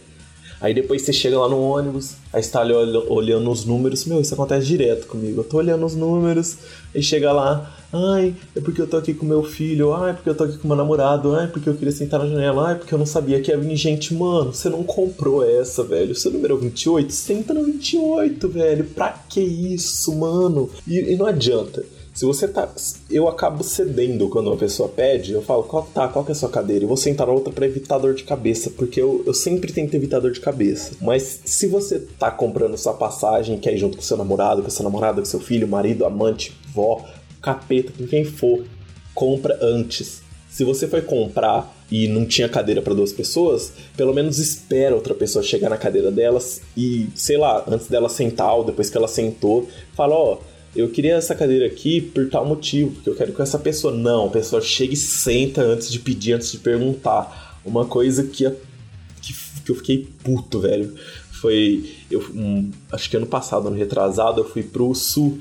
Aí depois você chega lá no ônibus, aí você tá ali olha- olhando os números. Meu, isso acontece direto comigo. Eu tô olhando os números, aí chega lá, ai, é porque eu tô aqui com meu filho, ai, porque eu tô aqui com meu namorado, ai, porque eu queria sentar na janela, ai, porque eu não sabia que ia vir gente. Mano, você não comprou essa, velho. Seu número é o 28? Senta no 28, velho. Pra que isso, mano? E, e não adianta. Se você tá. Eu acabo cedendo quando uma pessoa pede, eu falo, qual tá, qual que é a sua cadeira? E vou sentar na outra pra evitar dor de cabeça, porque eu, eu sempre tento evitar dor de cabeça. Mas se você tá comprando sua passagem, quer ir junto com seu namorado, com sua namorada, com seu filho, marido, amante, vó, capeta, com quem for, compra antes. Se você foi comprar e não tinha cadeira para duas pessoas, pelo menos espera outra pessoa chegar na cadeira delas e, sei lá, antes dela sentar ou depois que ela sentou, fala, ó, eu queria essa cadeira aqui por tal motivo, porque eu quero com essa pessoa. Não, a pessoa chega e senta antes de pedir, antes de perguntar. Uma coisa que, que, que eu fiquei puto, velho. Foi. Eu, um, acho que ano passado, ano retrasado, eu fui pro sul,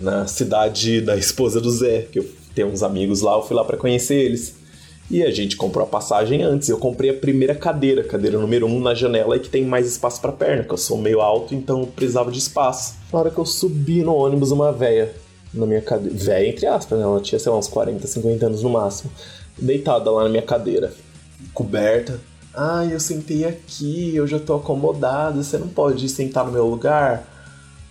na cidade da esposa do Zé, que eu tenho uns amigos lá, eu fui lá pra conhecer eles. E a gente comprou a passagem antes. Eu comprei a primeira cadeira, cadeira número um na janela e que tem mais espaço pra perna, que eu sou meio alto, então eu precisava de espaço. Na hora que eu subi no ônibus, uma véia na minha cadeira. Véia, entre aspas, né? Ela tinha, sei lá, uns 40, 50 anos no máximo. Deitada lá na minha cadeira, coberta. Ai, eu sentei aqui, eu já tô acomodado, você não pode sentar no meu lugar?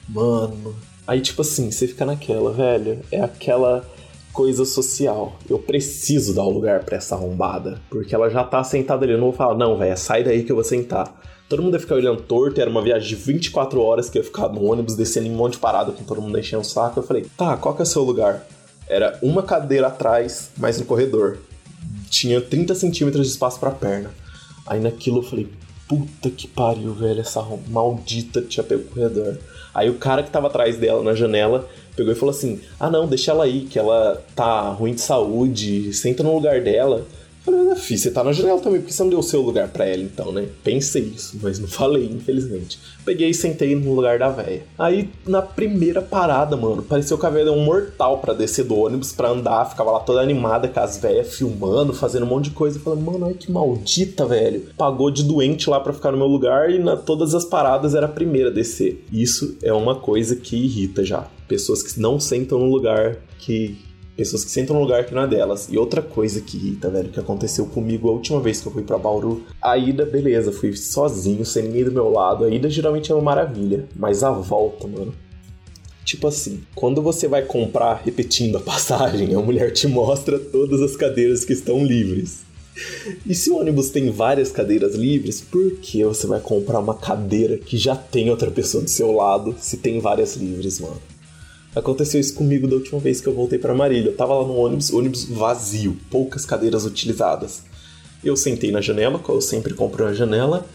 Mano. Aí, tipo assim, você fica naquela, velho. É aquela coisa social. Eu preciso dar um lugar pra essa arrombada. Porque ela já tá sentada ali. Eu não vou falar, não, velho, sai daí que eu vou sentar. Todo mundo ia ficar olhando torto. Era uma viagem de 24 horas que eu ia ficar no ônibus, descendo em um monte de parada com todo mundo enchendo o saco. Eu falei, tá, qual que é o seu lugar? Era uma cadeira atrás, mas no corredor. Tinha 30 centímetros de espaço pra perna. Aí naquilo eu falei, puta que pariu, velho, essa maldita tinha pego o corredor. Aí o cara que tava atrás dela na janela pegou e falou assim: Ah, não, deixa ela aí, que ela tá ruim de saúde, senta no lugar dela. Falei, fi, você tá na janela também, por que você não deu o seu lugar pra ela então, né? Pensei isso, mas não falei, infelizmente. Peguei e sentei no lugar da véia. Aí, na primeira parada, mano, pareceu que a véia deu um mortal pra descer do ônibus pra andar, ficava lá toda animada com as véias filmando, fazendo um monte de coisa. Falei, mano, ai que maldita, velho. Pagou de doente lá pra ficar no meu lugar e na todas as paradas era a primeira a descer. Isso é uma coisa que irrita já. Pessoas que não sentam no lugar que Pessoas que sentam no lugar que não é delas. E outra coisa que irrita, velho, que aconteceu comigo a última vez que eu fui pra Bauru. A ida, beleza, fui sozinho, sem ninguém do meu lado. A ida geralmente é uma maravilha. Mas a volta, mano. Tipo assim, quando você vai comprar repetindo a passagem, a mulher te mostra todas as cadeiras que estão livres. E se o ônibus tem várias cadeiras livres, por que você vai comprar uma cadeira que já tem outra pessoa do seu lado se tem várias livres, mano? Aconteceu isso comigo da última vez que eu voltei para Marília. Eu tava lá no ônibus, ônibus vazio, poucas cadeiras utilizadas. Eu sentei na janela, eu sempre compro na janela,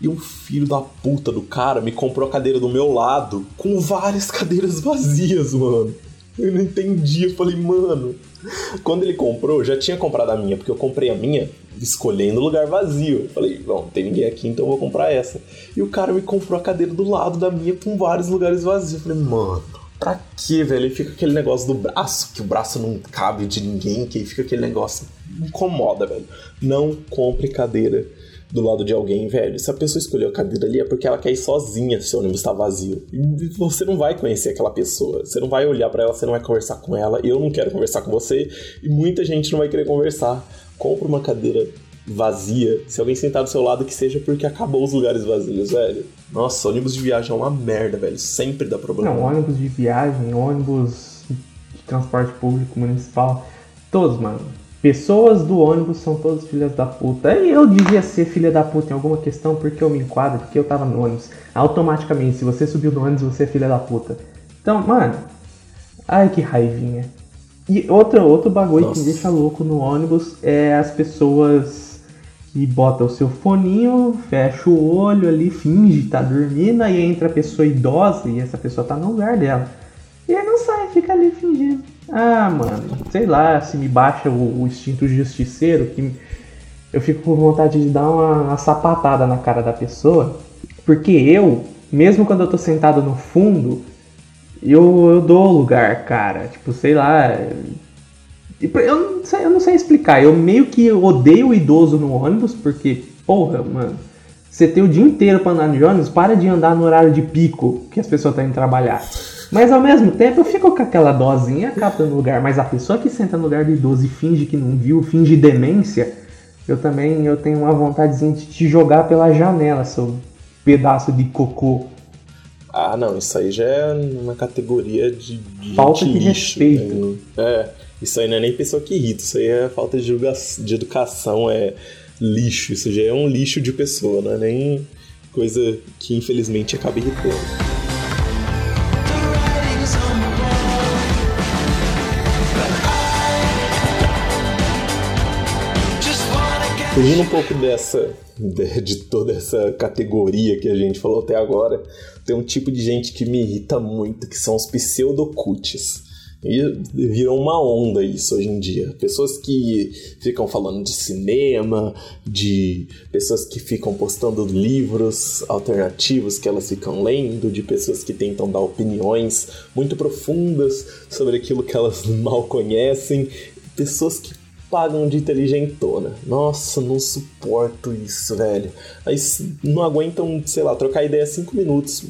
e um filho da puta do cara me comprou a cadeira do meu lado com várias cadeiras vazias, mano. Eu não entendi, eu falei, mano. Quando ele comprou, já tinha comprado a minha, porque eu comprei a minha escolhendo lugar vazio. Eu falei, bom, não tem ninguém aqui, então eu vou comprar essa. E o cara me comprou a cadeira do lado da minha com vários lugares vazios. Eu falei, mano, pra que, velho? E fica aquele negócio do braço, que o braço não cabe de ninguém, que fica aquele negócio. Incomoda, velho. Não compre cadeira do lado de alguém, velho. Se a pessoa escolheu a cadeira ali é porque ela quer ir sozinha se o ônibus tá vazio. E você não vai conhecer aquela pessoa. Você não vai olhar para ela, você não vai conversar com ela. Eu não quero conversar com você e muita gente não vai querer conversar. Compre uma cadeira vazia. Se alguém sentar do seu lado, que seja porque acabou os lugares vazios, velho. Nossa, ônibus de viagem é uma merda, velho. Sempre dá problema. Não, ônibus de viagem, ônibus de transporte público municipal, todos, mano Pessoas do ônibus são todas filhas da puta. E eu devia ser filha da puta em alguma questão porque eu me enquadro, porque eu tava no ônibus. Automaticamente, se você subiu no ônibus, você é filha da puta. Então, mano. Ai, que raivinha. E outro, outro bagulho Nossa. que me deixa louco no ônibus é as pessoas que botam o seu foninho, fecha o olho ali, finge tá dormindo, aí entra a pessoa idosa e essa pessoa tá no lugar dela. E aí não sai, fica ali fingindo. Ah, mano, sei lá, se me baixa o, o instinto justiceiro, que eu fico com vontade de dar uma, uma, sapatada na cara da pessoa, porque eu, mesmo quando eu tô sentado no fundo, eu, eu dou lugar, cara. Tipo, sei lá. Eu não, sei, eu não sei explicar. Eu meio que odeio o idoso no ônibus, porque, porra, mano. Você tem o dia inteiro pra andar de ônibus, para de andar no horário de pico que as pessoas estão indo trabalhar. Mas ao mesmo tempo eu fico com aquela dosinha acaba no lugar. Mas a pessoa que senta no lugar de idoso e finge que não viu, finge demência, eu também eu tenho uma vontadezinha de te jogar pela janela, seu pedaço de cocô. Ah, não, isso aí já é uma categoria de, de falta de lixo, respeito. Né? É, isso aí não é nem pessoa que irrita, isso aí é falta de, de educação, é lixo, isso já é um lixo de pessoa, não é nem coisa que infelizmente acaba irritando. Fugindo um pouco dessa, de, toda essa categoria que a gente falou até agora, tem um tipo de gente que me irrita muito, que são os pseudocutes. E virou uma onda isso hoje em dia. Pessoas que ficam falando de cinema, de pessoas que ficam postando livros alternativos que elas ficam lendo, de pessoas que tentam dar opiniões muito profundas sobre aquilo que elas mal conhecem, pessoas que pagam de inteligentona. Nossa, não suporto isso, velho. Aí não aguentam, sei lá, trocar ideia cinco minutos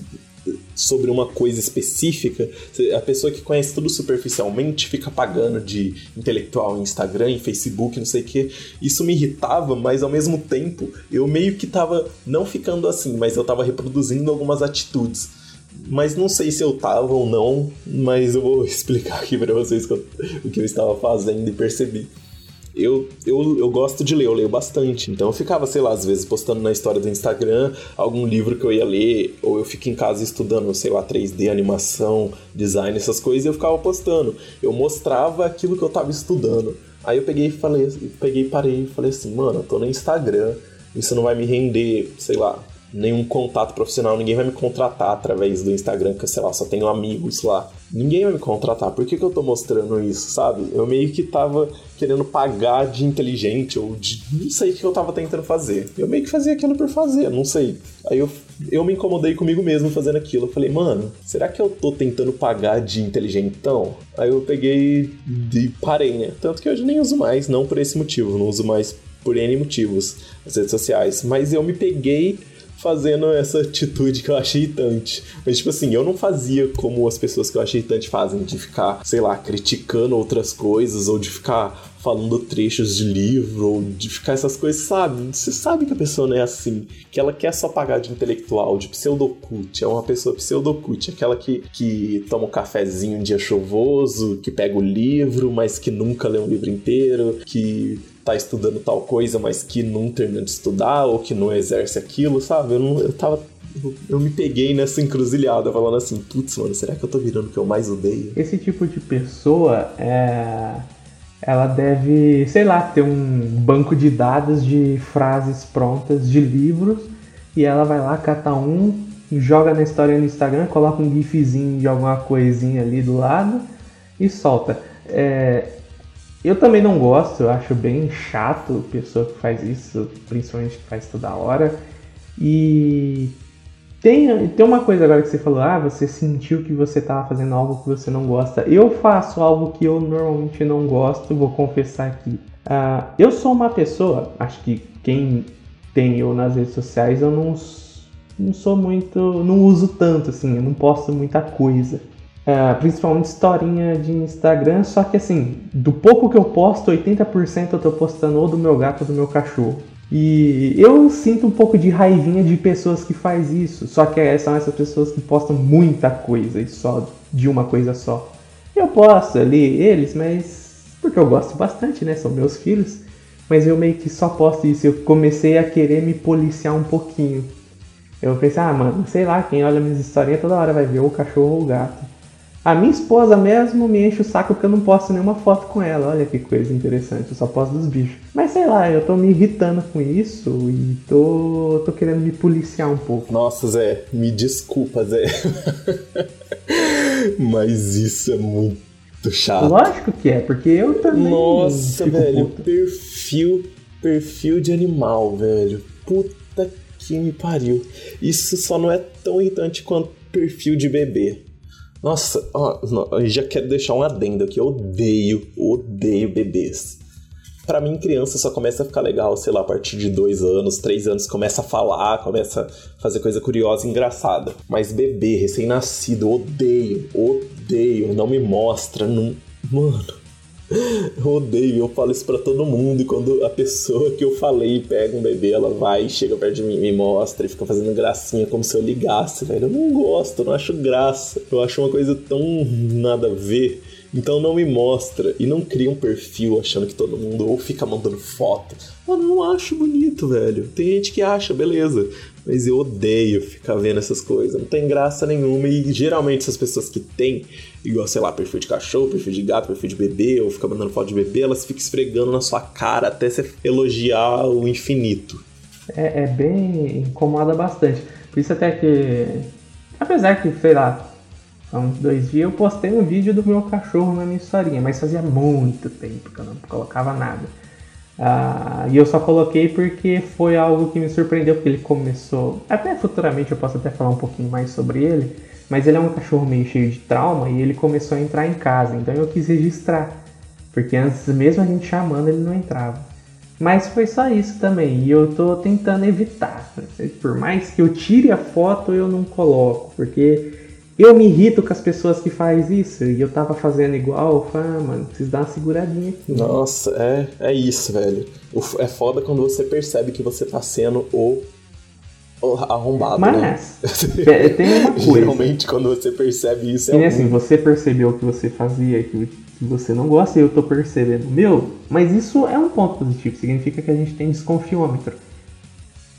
sobre uma coisa específica, a pessoa que conhece tudo superficialmente fica pagando de intelectual em Instagram, em Facebook, não sei o que. Isso me irritava, mas ao mesmo tempo eu meio que tava não ficando assim, mas eu tava reproduzindo algumas atitudes. Mas não sei se eu tava ou não, mas eu vou explicar aqui para vocês o que eu estava fazendo e percebi eu, eu, eu gosto de ler, eu leio bastante. Então eu ficava, sei lá, às vezes postando na história do Instagram algum livro que eu ia ler, ou eu fico em casa estudando, sei lá, 3D, animação, design, essas coisas, e eu ficava postando. Eu mostrava aquilo que eu tava estudando. Aí eu peguei e falei, peguei parei e falei assim, mano, eu tô no Instagram, isso não vai me render, sei lá, nenhum contato profissional, ninguém vai me contratar através do Instagram, que sei lá, só tenho amigos lá. Ninguém vai me contratar. Por que, que eu tô mostrando isso, sabe? Eu meio que tava querendo pagar de inteligente ou de. Não sei o que eu tava tentando fazer. Eu meio que fazia aquilo por fazer, não sei. Aí eu, eu me incomodei comigo mesmo fazendo aquilo. Eu falei, mano, será que eu tô tentando pagar de inteligentão? Aí eu peguei e parei, né? Tanto que hoje nem uso mais, não por esse motivo. Não uso mais por N motivos as redes sociais. Mas eu me peguei fazendo essa atitude que eu achei irritante. Mas, tipo assim, eu não fazia como as pessoas que eu achei irritante fazem, de ficar, sei lá, criticando outras coisas, ou de ficar falando trechos de livro, ou de ficar essas coisas, sabe? Você sabe que a pessoa não é assim, que ela quer só pagar de intelectual, de pseudocult, é uma pessoa pseudocult, aquela que, que toma um cafezinho um dia chuvoso, que pega o livro, mas que nunca lê um livro inteiro, que tá estudando tal coisa, mas que não termina de estudar ou que não exerce aquilo, sabe? Eu, não, eu tava. Eu me peguei nessa encruzilhada falando assim, putz, mano, será que eu tô virando o que eu mais odeio? Esse tipo de pessoa é. Ela deve, sei lá, ter um banco de dados de frases prontas de livros e ela vai lá, cata um, joga na história no Instagram, coloca um gifzinho de alguma coisinha ali do lado e solta. É, eu também não gosto, eu acho bem chato pessoa que faz isso, principalmente que faz toda hora. E tem, tem uma coisa agora que você falou, ah, você sentiu que você estava fazendo algo que você não gosta. Eu faço algo que eu normalmente não gosto, vou confessar aqui. Uh, eu sou uma pessoa, acho que quem tem eu nas redes sociais, eu não, não sou muito, não uso tanto assim, eu não posto muita coisa. É, principalmente historinha de Instagram, só que assim, do pouco que eu posto, 80% eu tô postando ou do meu gato ou do meu cachorro. E eu sinto um pouco de raivinha de pessoas que faz isso, só que são essas pessoas que postam muita coisa e só de uma coisa só. Eu posto ali eles, mas porque eu gosto bastante, né? São meus filhos. Mas eu meio que só posto isso. Eu comecei a querer me policiar um pouquinho. Eu pensei, ah, mano, sei lá, quem olha minhas historinhas toda hora vai ver o cachorro ou o gato. A minha esposa mesmo me enche o saco porque eu não posto nenhuma foto com ela. Olha que coisa interessante, eu só posto dos bichos. Mas sei lá, eu tô me irritando com isso e tô, tô querendo me policiar um pouco. Nossa, Zé, me desculpa, Zé. Mas isso é muito chato. Lógico que é, porque eu também. Nossa, velho, puto. perfil, perfil de animal, velho. Puta que me pariu. Isso só não é tão irritante quanto perfil de bebê. Nossa, ó, já quero deixar um adendo aqui. Eu odeio, odeio bebês. Para mim, criança só começa a ficar legal, sei lá, a partir de dois anos, três anos, começa a falar, começa a fazer coisa curiosa e engraçada. Mas bebê, recém-nascido, odeio, odeio, não me mostra, não. Mano, eu odeio, eu falo isso pra todo mundo. E quando a pessoa que eu falei pega um bebê, ela vai, chega perto de mim, me mostra e fica fazendo gracinha como se eu ligasse, velho. Eu não gosto, eu não acho graça. Eu acho uma coisa tão nada a ver. Então não me mostra e não cria um perfil achando que todo mundo ou fica mandando foto. Eu não acho bonito, velho. Tem gente que acha, beleza mas eu odeio ficar vendo essas coisas. Não tem graça nenhuma. E geralmente essas pessoas que têm, igual, sei lá, perfil de cachorro, perfil de gato, perfil de bebê, ou fica mandando foto de bebê, elas ficam esfregando na sua cara até você elogiar o infinito. É, é bem. incomoda bastante. Por isso até que. Apesar que, sei lá, há uns dois dias eu postei um vídeo do meu cachorro na minha historinha, mas fazia muito tempo que eu não colocava nada. Ah, e eu só coloquei porque foi algo que me surpreendeu, porque ele começou. Até futuramente eu posso até falar um pouquinho mais sobre ele, mas ele é um cachorro meio cheio de trauma e ele começou a entrar em casa, então eu quis registrar, porque antes, mesmo a gente chamando, ele não entrava. Mas foi só isso também, e eu tô tentando evitar. Por mais que eu tire a foto, eu não coloco, porque eu me irrito com as pessoas que fazem isso. E eu tava fazendo igual, eu falei, ah, mano, preciso dar uma seguradinha aqui. Nossa, é, é isso, velho. É foda quando você percebe que você tá sendo o, o arrombado, Mas, né? É, tem uma coisa. Geralmente quando você percebe isso é. E assim, você percebeu que você fazia, que, que você não gosta, e eu tô percebendo. Meu, mas isso é um ponto positivo. Significa que a gente tem desconfiômetro.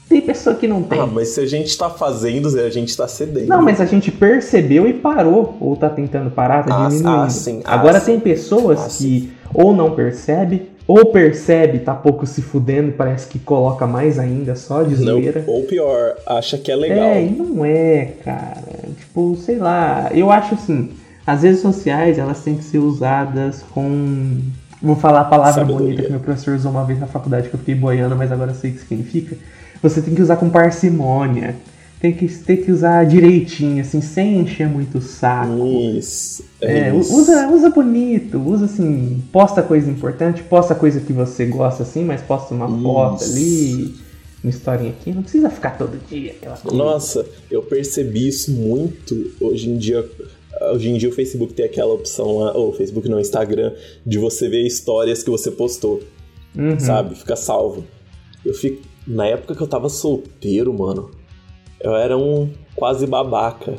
Tem pessoa que não tem. Ah, mas se a gente tá fazendo, a gente tá cedendo. Não, mas a gente percebeu e parou. Ou tá tentando parar, tá ah, diminuindo. Ah, sim, Agora ah, tem pessoas ah, que sim. ou não percebe, ou percebe, tá pouco se fudendo parece que coloca mais ainda só de zoeira. Não, ou pior, acha que é legal. É, e não é, cara. Tipo, sei lá. Eu acho assim, as redes sociais, elas têm que ser usadas com... Vou falar a palavra Sabedoria. bonita que meu professor usou uma vez na faculdade que eu fiquei boiando, mas agora eu sei o que significa você tem que usar com parcimônia. Tem que, tem que usar direitinho, assim, sem encher muito o saco. Isso. É, É, isso. usa, usa bonito, usa assim, posta coisa importante, posta coisa que você gosta assim, mas posta uma foto Isso. ali. uma historinha aqui, não precisa ficar todo dia aquela coisa. Nossa, eu percebi isso muito hoje em dia. Hoje em dia o Facebook tem aquela opção lá, ou Facebook não, Instagram, de você ver histórias que você postou, Uhum. sabe? Fica salvo. Eu fico. Na época que eu tava solteiro, mano, eu era um quase babaca.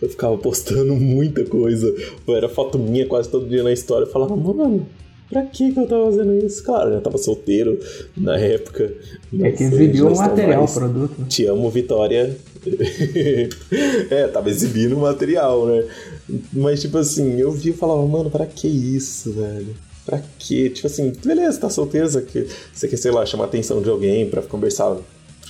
Eu ficava postando muita coisa. Eu era foto minha quase todo dia na história. Eu falava, mano, pra que que eu tava fazendo isso? Claro, eu tava solteiro na época. É que exibiu o material, o produto. Te amo, Vitória. é, tava exibindo o material, né? Mas, tipo assim, eu vi e falava, mano, pra que isso, velho? Pra quê? Tipo assim, beleza, tá solteiro, você quer, você quer sei lá, chamar a atenção de alguém pra conversar,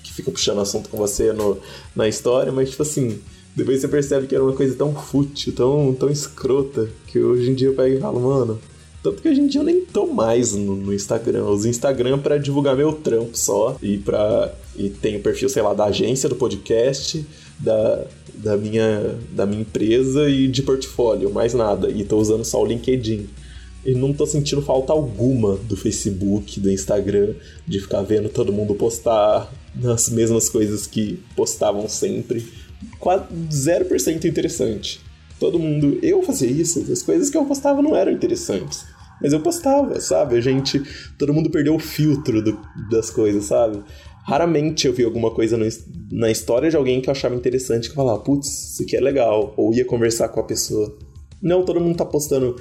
que fica puxando assunto com você no, na história, mas, tipo assim, depois você percebe que era uma coisa tão fútil, tão, tão escrota, que hoje em dia eu pego e falo, mano. Tanto que hoje em dia eu nem tô mais no, no Instagram. Eu uso Instagram pra divulgar meu trampo só. E pra. E tem o perfil, sei lá, da agência, do podcast, da, da, minha, da minha empresa e de portfólio, mais nada. E tô usando só o LinkedIn. E não tô sentindo falta alguma do Facebook, do Instagram, de ficar vendo todo mundo postar as mesmas coisas que postavam sempre. Quase 0% interessante. Todo mundo. Eu fazia isso, as coisas que eu postava não eram interessantes. Mas eu postava, sabe? A gente. Todo mundo perdeu o filtro do- das coisas, sabe? Raramente eu vi alguma coisa no- na história de alguém que eu achava interessante que eu falava, putz, isso aqui é legal. Ou ia conversar com a pessoa. Não, todo mundo tá postando.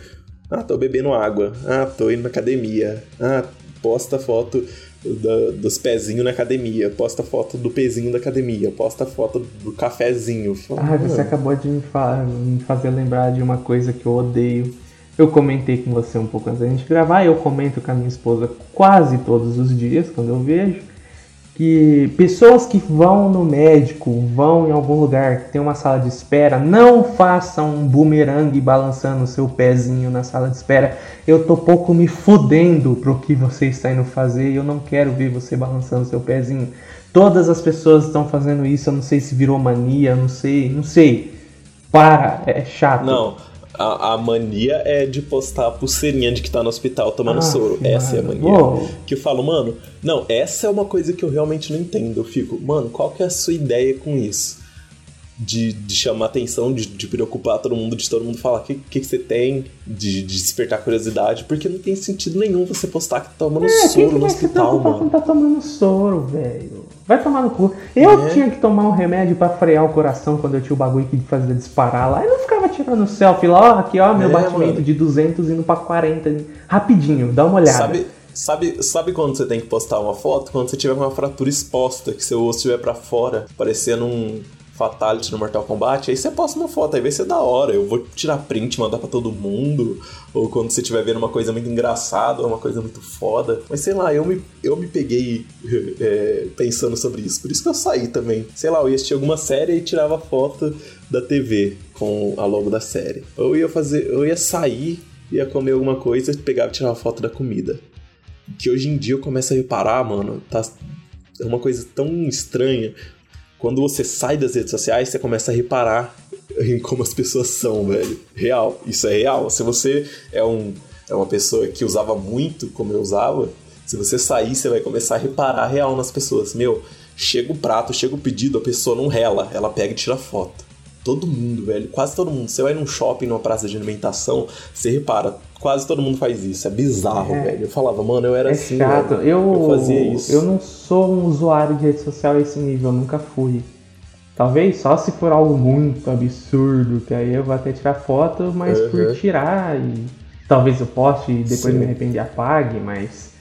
Ah, tô bebendo água. Ah, tô indo na academia. Ah, posta foto da- dos pezinhos na academia. Posta foto do pezinho da academia. Posta foto do cafezinho. Ah, você "Mano, acabou de me, fa- me fazer lembrar de uma coisa que eu odeio. Eu comentei com você um pouco antes da gente gravar, eu comento com a minha esposa quase todos os dias, quando eu vejo, que pessoas que vão no médico, vão em algum lugar que tem uma sala de espera, não façam um bumerangue balançando seu pezinho na sala de espera. Eu tô pouco me fudendo pro que você está indo fazer e eu não quero ver você balançando seu pezinho. Todas as pessoas estão fazendo isso, eu não sei se virou mania, não sei, não sei. Para, é chato. Não, a, a mania é de postar a pulseirinha de que tá no hospital tomando Ah, soro. Essa é a mania. Uou. Que eu falo, mano, não, essa é uma coisa que eu realmente não entendo. Eu fico, mano, qual que é a sua ideia com isso? De, de chamar atenção, de, de preocupar todo mundo, de todo mundo falar o que, que, que você tem, de, de despertar curiosidade, porque não tem sentido nenhum você postar que tá tomando É, soro que no hospital, mano. quando tá tomando soro, velho? Vai tomar no cu. Eu É. tinha que tomar um remédio pra frear o coração quando eu tinha o bagulho que fazia disparar lá. Eu não ficava tirando selfie lá, ó, aqui ó, meu É, batimento mano. de 200 indo pra 40. Rapidinho, dá uma olhada. Sabe, sabe, sabe quando você tem que postar uma foto? Quando você tiver com uma fratura exposta, que seu osso estiver pra fora, parecendo um Fatality no Mortal Kombat, aí você posta uma foto, aí vai ser da hora. Eu vou tirar print, mandar pra todo mundo. Ou quando você estiver vendo uma coisa muito engraçada, uma coisa muito foda. Mas sei lá, eu me, eu me peguei é, pensando sobre isso. Por isso que eu saí também. Sei lá, eu ia assistir alguma série e tirava foto da TV com a logo da série. Ou ia fazer, eu ia sair, ia comer alguma coisa, pegava e tirava foto da comida que hoje em dia eu começo a reparar, mano, tá é uma coisa tão estranha. Quando você sai das redes sociais, você começa a reparar em como as pessoas são, velho. Real, isso é real. Se você é um é uma pessoa que usava muito como eu usava, se você sair, você vai começar a reparar real nas pessoas. Meu, chega o prato, chega o pedido, a pessoa não rela, ela pega e tira foto. Todo mundo, velho, quase todo mundo. Você vai num shopping, numa praça de alimentação, você repara, quase todo mundo faz isso. É bizarro, É. velho. Eu falava, mano, eu era É assim. chato. velho. Eu, eu fazia isso. eu não sou um usuário de rede social a esse nível, eu nunca fui. Talvez só se for algo muito absurdo, que aí eu vou até tirar foto, mas por Uhum. tirar e talvez eu poste e depois Sim. me arrepender apague, mas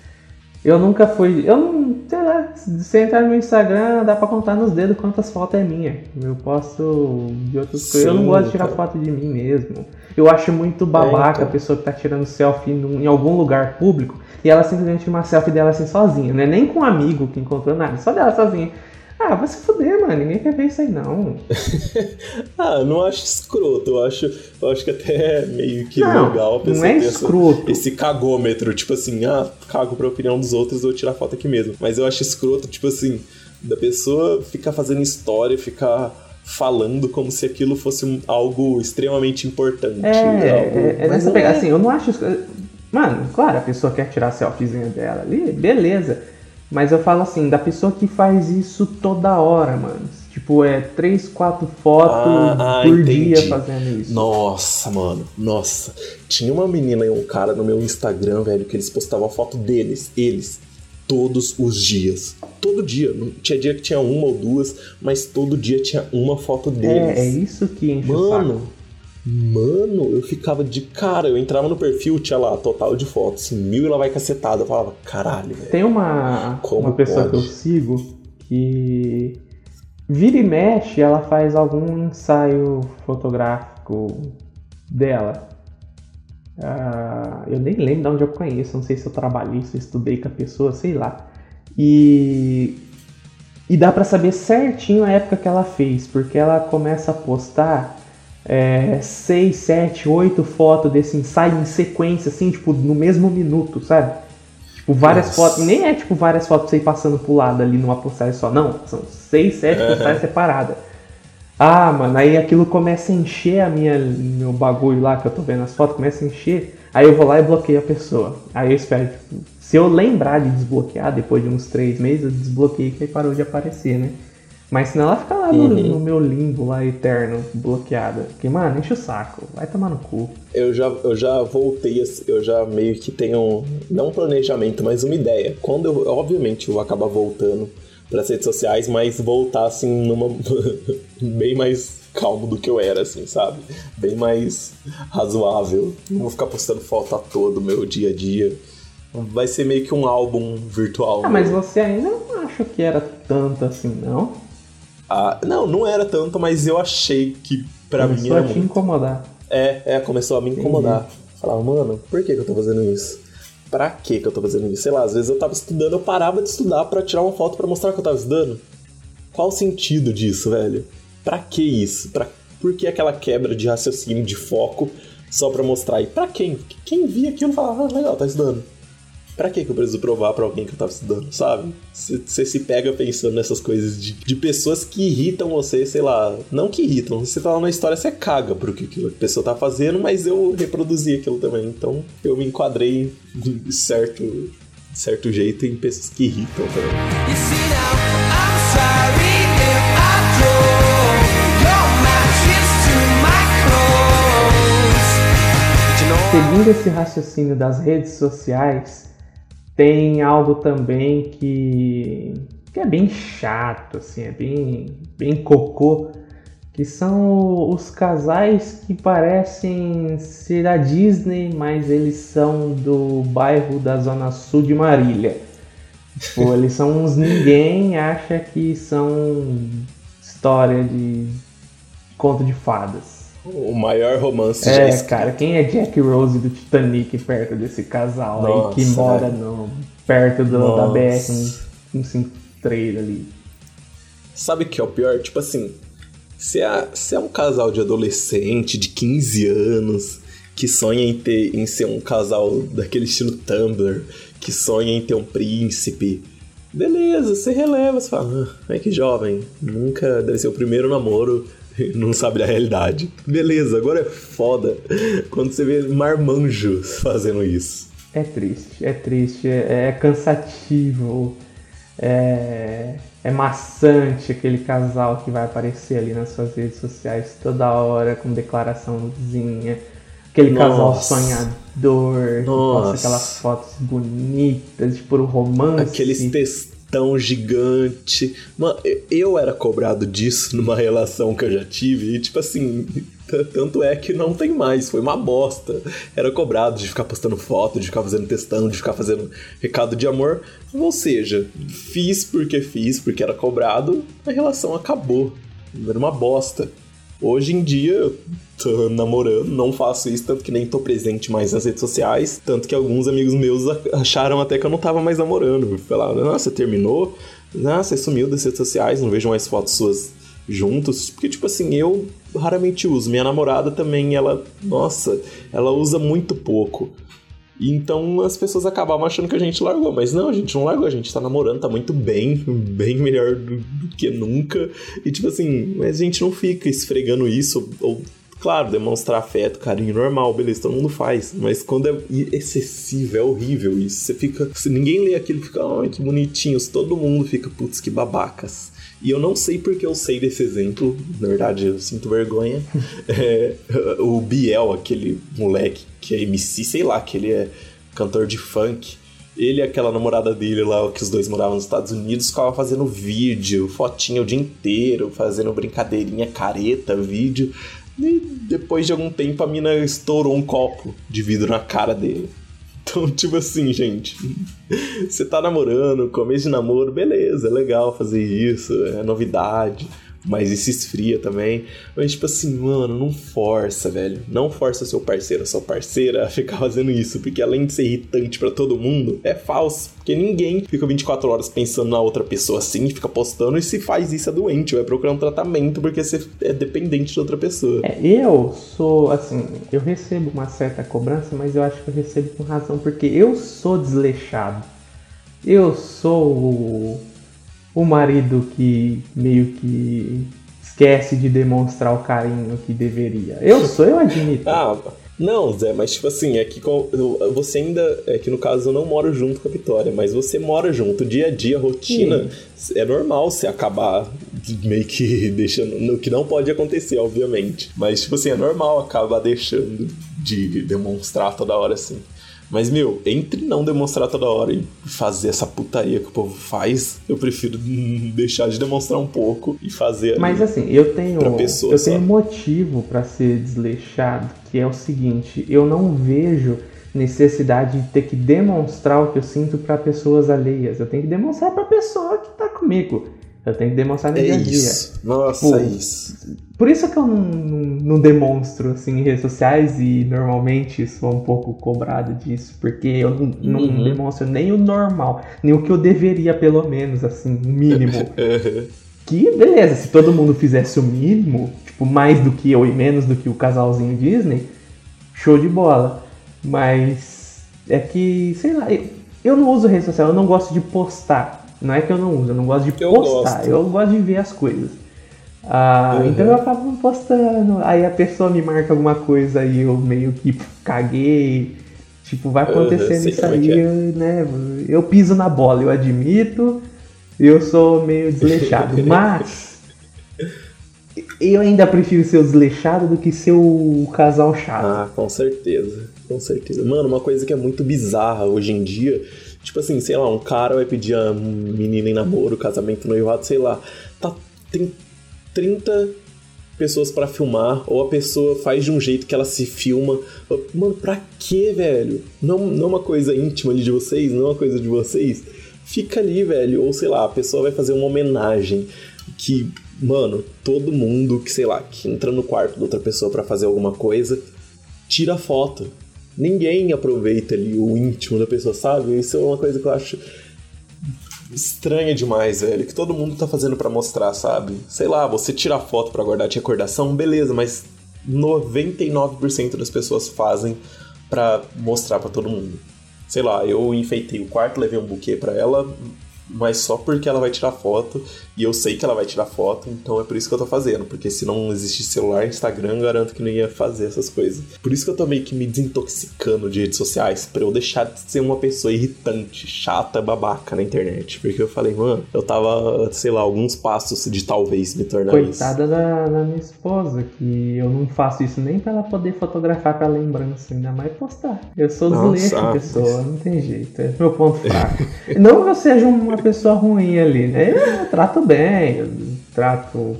eu nunca fui. Eu não, sei lá, se entrar no meu Instagram, dá pra contar nos dedos quantas fotos é minha. Eu posto de outras coisas. Eu não gosto de tirar cara. foto de mim mesmo. Eu acho muito babaca então. a pessoa que tá tirando selfie em algum lugar público e ela simplesmente tira uma selfie dela assim sozinha, não é nem com um amigo que encontrou nada, só dela sozinha. Ah, vai se fuder, mano, ninguém quer ver isso aí não. Ah, eu não acho escroto. Eu acho, eu acho que até é meio que Não, legal a não pessoa é ter essa- escroto. esse cagômetro. Tipo assim, ah, cago pra opinião dos outros, eu vou tirar foto aqui mesmo. Mas eu acho escroto, tipo assim, da pessoa ficar fazendo história, ficar falando como se aquilo fosse algo extremamente importante. É, algo- é, é Mas nessa não pegada. é. Assim, eu não acho. Mano, claro, a pessoa quer tirar a selfiezinha dela ali, beleza. Mas eu falo assim, da pessoa que faz isso toda hora, mano. Tipo, é três, quatro fotos Ah, ah, por entendi. dia fazendo isso. Nossa, mano, nossa. Tinha uma menina e um cara no meu Instagram, velho, que eles postavam a foto deles, eles, todos os dias. Todo dia. Não- Tinha dia que tinha uma ou duas, mas todo dia tinha uma foto deles. É, é isso que enche o Mano, saco. Mano, eu ficava de cara. Eu entrava no perfil, tinha lá, total de fotos, assim, mil e lá vai cacetada. Eu falava, caralho, velho. Tem uma, uma pessoa pode? que eu sigo que vira e mexe, ela faz algum ensaio fotográfico dela. Ah, eu nem lembro de onde eu conheço, não sei se eu trabalhei, se eu estudei com a pessoa, sei lá. E, e dá pra saber certinho a época que ela fez, porque ela começa a postar é, 6, 7, 8 fotos desse ensaio em sequência, assim, tipo, no mesmo minuto, sabe? Tipo, várias Nossa. fotos, nem é tipo várias fotos pra você ir passando pro lado ali numa postagem só, não, são 6, 7 Aham. postagens separadas. Ah, mano, aí aquilo começa a encher a minha, meu bagulho lá que eu tô vendo as fotos, começa a encher, aí eu vou lá e bloqueio a pessoa. Aí eu espero, tipo, se eu lembrar de desbloquear depois de uns três meses, eu desbloqueei que aí parou de aparecer, né? Mas senão ela fica lá no, Uhum. no meu limbo lá eterno, bloqueada. Porque, mano, enche o saco, vai tomar no cu. Eu já, eu já voltei, assim, eu já meio que tenho, não um planejamento, mas uma ideia. Quando eu, obviamente, eu vou acabar voltando para as redes sociais, mas voltar, assim, numa. bem mais calmo do que eu era, assim, sabe? Bem mais razoável. Não vou ficar postando foto a todo meu dia a dia. Vai ser meio que um álbum virtual. Ah, mas meu. você ainda não acha que era tanto assim, não? Ah, não, não era tanto, mas eu achei que pra mim Começou era a te incomodar. É, é, começou a me incomodar. Falava, mano, por que, que eu tô fazendo isso? Pra que que eu tô fazendo isso? Sei lá, às vezes eu tava estudando, eu parava de estudar pra tirar uma foto pra mostrar que eu tava estudando. Qual o sentido disso, velho? Pra que isso? Pra... Por que aquela quebra de raciocínio, de foco, só pra mostrar? E pra quem? Quem via aquilo falava, ah, legal, tá estudando. Pra que que eu preciso provar pra alguém que eu tava estudando, sabe? Você se pega pensando nessas coisas de, de pessoas que irritam você, sei lá. Não que irritam, você tá lá na história, você caga pro que aquilo- a pessoa tá fazendo, mas eu reproduzi aquilo também. Então eu me enquadrei de certo, de certo jeito em pessoas que irritam também. Seguindo esse raciocínio das redes sociais, tem algo também que, que é bem chato, assim, é bem, bem cocô, que são os casais que parecem ser da Disney, mas eles são do bairro da Zona Sul de Marília. Tipo, eles são uns ninguém, acha que são história de conto de fadas. O maior romance já É, escrito. cara, quem é Jack Rose do Titanic perto desse casal aí que Nossa, mora no, perto do, da Nossa. BR 153 ali? Sabe o que é o pior? Tipo assim, se é, se é um casal de adolescente de 15 anos que sonha em, ter, em ser um casal daquele estilo Tumblr, que sonha em ter um príncipe, beleza, você releva, você fala, ah, é que jovem, nunca deve ser o primeiro namoro, não sabe da realidade. Beleza, agora é foda quando você vê marmanjos fazendo isso. É triste, é triste, é, é cansativo, é, é maçante aquele casal que vai aparecer ali nas suas redes sociais toda hora com declaraçãozinha. Aquele casal Nossa. sonhador, que posta Nossa. aquelas fotos bonitas de puro romance. Aqueles textão gigante. Mano, eu- era cobrado disso numa relação que eu já tive. E, tipo assim, tanto é que não tem mais. Foi uma bosta. Era cobrado de ficar postando foto, de ficar fazendo textão, de ficar fazendo recado de amor. Ou seja, fiz porque fiz, porque era cobrado, a relação acabou. Era uma bosta. Hoje em dia, tô namorando, não faço isso, tanto que nem tô presente mais nas redes sociais. Tanto que alguns amigos meus acharam até que eu não tava mais namorando. Falaram, nossa, terminou? Nossa, você sumiu das redes sociais, não vejo mais fotos suas juntos. Porque, tipo assim, eu raramente uso. Minha namorada também, ela, nossa, ela usa muito pouco. Então as pessoas acabavam achando que a gente largou, mas não, a gente não largou, a gente tá namorando, tá muito bem, bem melhor do, do que nunca. E tipo assim, mas a gente não fica esfregando isso ou Claro, demonstrar afeto, carinho normal, beleza, todo mundo faz. Mas quando é excessivo, é horrível isso. Você fica. Se ninguém lê aquilo, fica, ai, que bonitinhos. Todo mundo fica, putz, que babacas. E eu não sei porque eu sei desse exemplo, na verdade eu sinto vergonha. É, o Biel, aquele moleque que é MC, sei lá, que ele é cantor de funk. Ele e aquela namorada dele lá, que os dois moravam nos Estados Unidos, ficava fazendo vídeo, fotinha o dia inteiro, fazendo brincadeirinha, careta, vídeo. E depois de algum tempo a mina estourou um copo de vidro na cara dele. Então, tipo assim, gente, você tá namorando, começo de namoro, beleza, é legal fazer isso, é novidade mas isso esfria também. Mas, tipo assim, mano, não força, velho. Não força seu parceiro, sua parceira a ficar fazendo isso, porque além de ser irritante para todo mundo, é falso. Porque ninguém fica 24 horas pensando na outra pessoa assim, fica postando, e se faz isso é doente, vai procurar um tratamento porque você é dependente de outra pessoa. É, eu sou, assim, eu recebo uma certa cobrança, mas eu acho que eu recebo com razão, porque eu sou desleixado. Eu sou o marido que meio que esquece de demonstrar o carinho que deveria. Eu sou, eu admito. ah, não, Zé, mas tipo assim, é que você ainda. É que no caso eu não moro junto com a Vitória, mas você mora junto, dia a dia, rotina. Sim. É normal você acabar meio que deixando. No que não pode acontecer, obviamente. Mas, tipo assim, é normal acabar deixando de demonstrar toda hora assim. Mas, meu, entre não demonstrar toda hora e fazer essa putaria que o povo faz, eu prefiro deixar de demonstrar um pouco e fazer. Mas assim, eu tenho. Pessoa, eu tenho motivo para ser desleixado, que é o seguinte: eu não vejo necessidade de ter que demonstrar o que eu sinto para pessoas alheias. Eu tenho que demonstrar para a pessoa que tá comigo. Eu tenho que demonstrar no é dia a dia. Isso. Nossa, tipo, é isso. Por isso que eu não, não, não, demonstro assim, em redes sociais e normalmente sou um pouco cobrado disso, porque eu não, não uhum. demonstro nem o normal, nem o que eu deveria, pelo menos, assim, o mínimo. que beleza, se todo mundo fizesse o mínimo, tipo, mais do que eu e menos do que o casalzinho Disney, show de bola. Mas é que, sei lá, eu, eu não uso rede social, eu não gosto de postar. Não é que eu não uso, eu não gosto de eu postar, gosto. eu gosto de ver as coisas. Ah, uhum. Então eu acabo postando, aí a pessoa me marca alguma coisa e eu meio que caguei. Tipo, vai acontecendo uhum, isso é aí, é. né? Eu piso na bola, eu admito, eu sou meio desleixado, mas eu ainda prefiro ser o desleixado do que ser o casal chato. Ah, com certeza, com certeza. Mano, uma coisa que é muito bizarra hoje em dia Tipo assim, sei lá, um cara vai pedir a menina em namoro, casamento, noivado, sei lá. Tá, tem 30 pessoas para filmar, ou a pessoa faz de um jeito que ela se filma. Mano, pra quê, velho? Não, não é uma coisa íntima ali de vocês, não é uma coisa de vocês. Fica ali, velho. Ou sei lá, a pessoa vai fazer uma homenagem que, mano, todo mundo que, sei lá, que entra no quarto da outra pessoa para fazer alguma coisa, tira foto ninguém aproveita ali o íntimo da pessoa, sabe? Isso é uma coisa que eu acho estranha demais, velho, que todo mundo tá fazendo para mostrar, sabe? Sei lá, você tira foto para guardar de recordação, beleza, mas 99% das pessoas fazem para mostrar para todo mundo. Sei lá, eu enfeitei o quarto, levei um buquê para ela, mas só porque ela vai tirar foto e eu sei que ela vai tirar foto, então é por isso que eu tô fazendo, porque se não existisse celular, Instagram, garanto que não ia fazer essas coisas. Por isso que eu tô meio que me desintoxicando de redes sociais, para eu deixar de ser uma pessoa irritante, chata, babaca na internet, porque eu falei, mano, eu tava, sei lá, alguns passos de talvez me tornar Coitada isso. Coitada da, da, minha esposa, que eu não faço isso nem para ela poder fotografar pra lembrança, ainda mais postar. Eu sou desleixo ah, pessoa, não tem jeito, é meu ponto fraco. não que eu seja uma pessoa ruim ali, né? Eu trato bem, eu trato,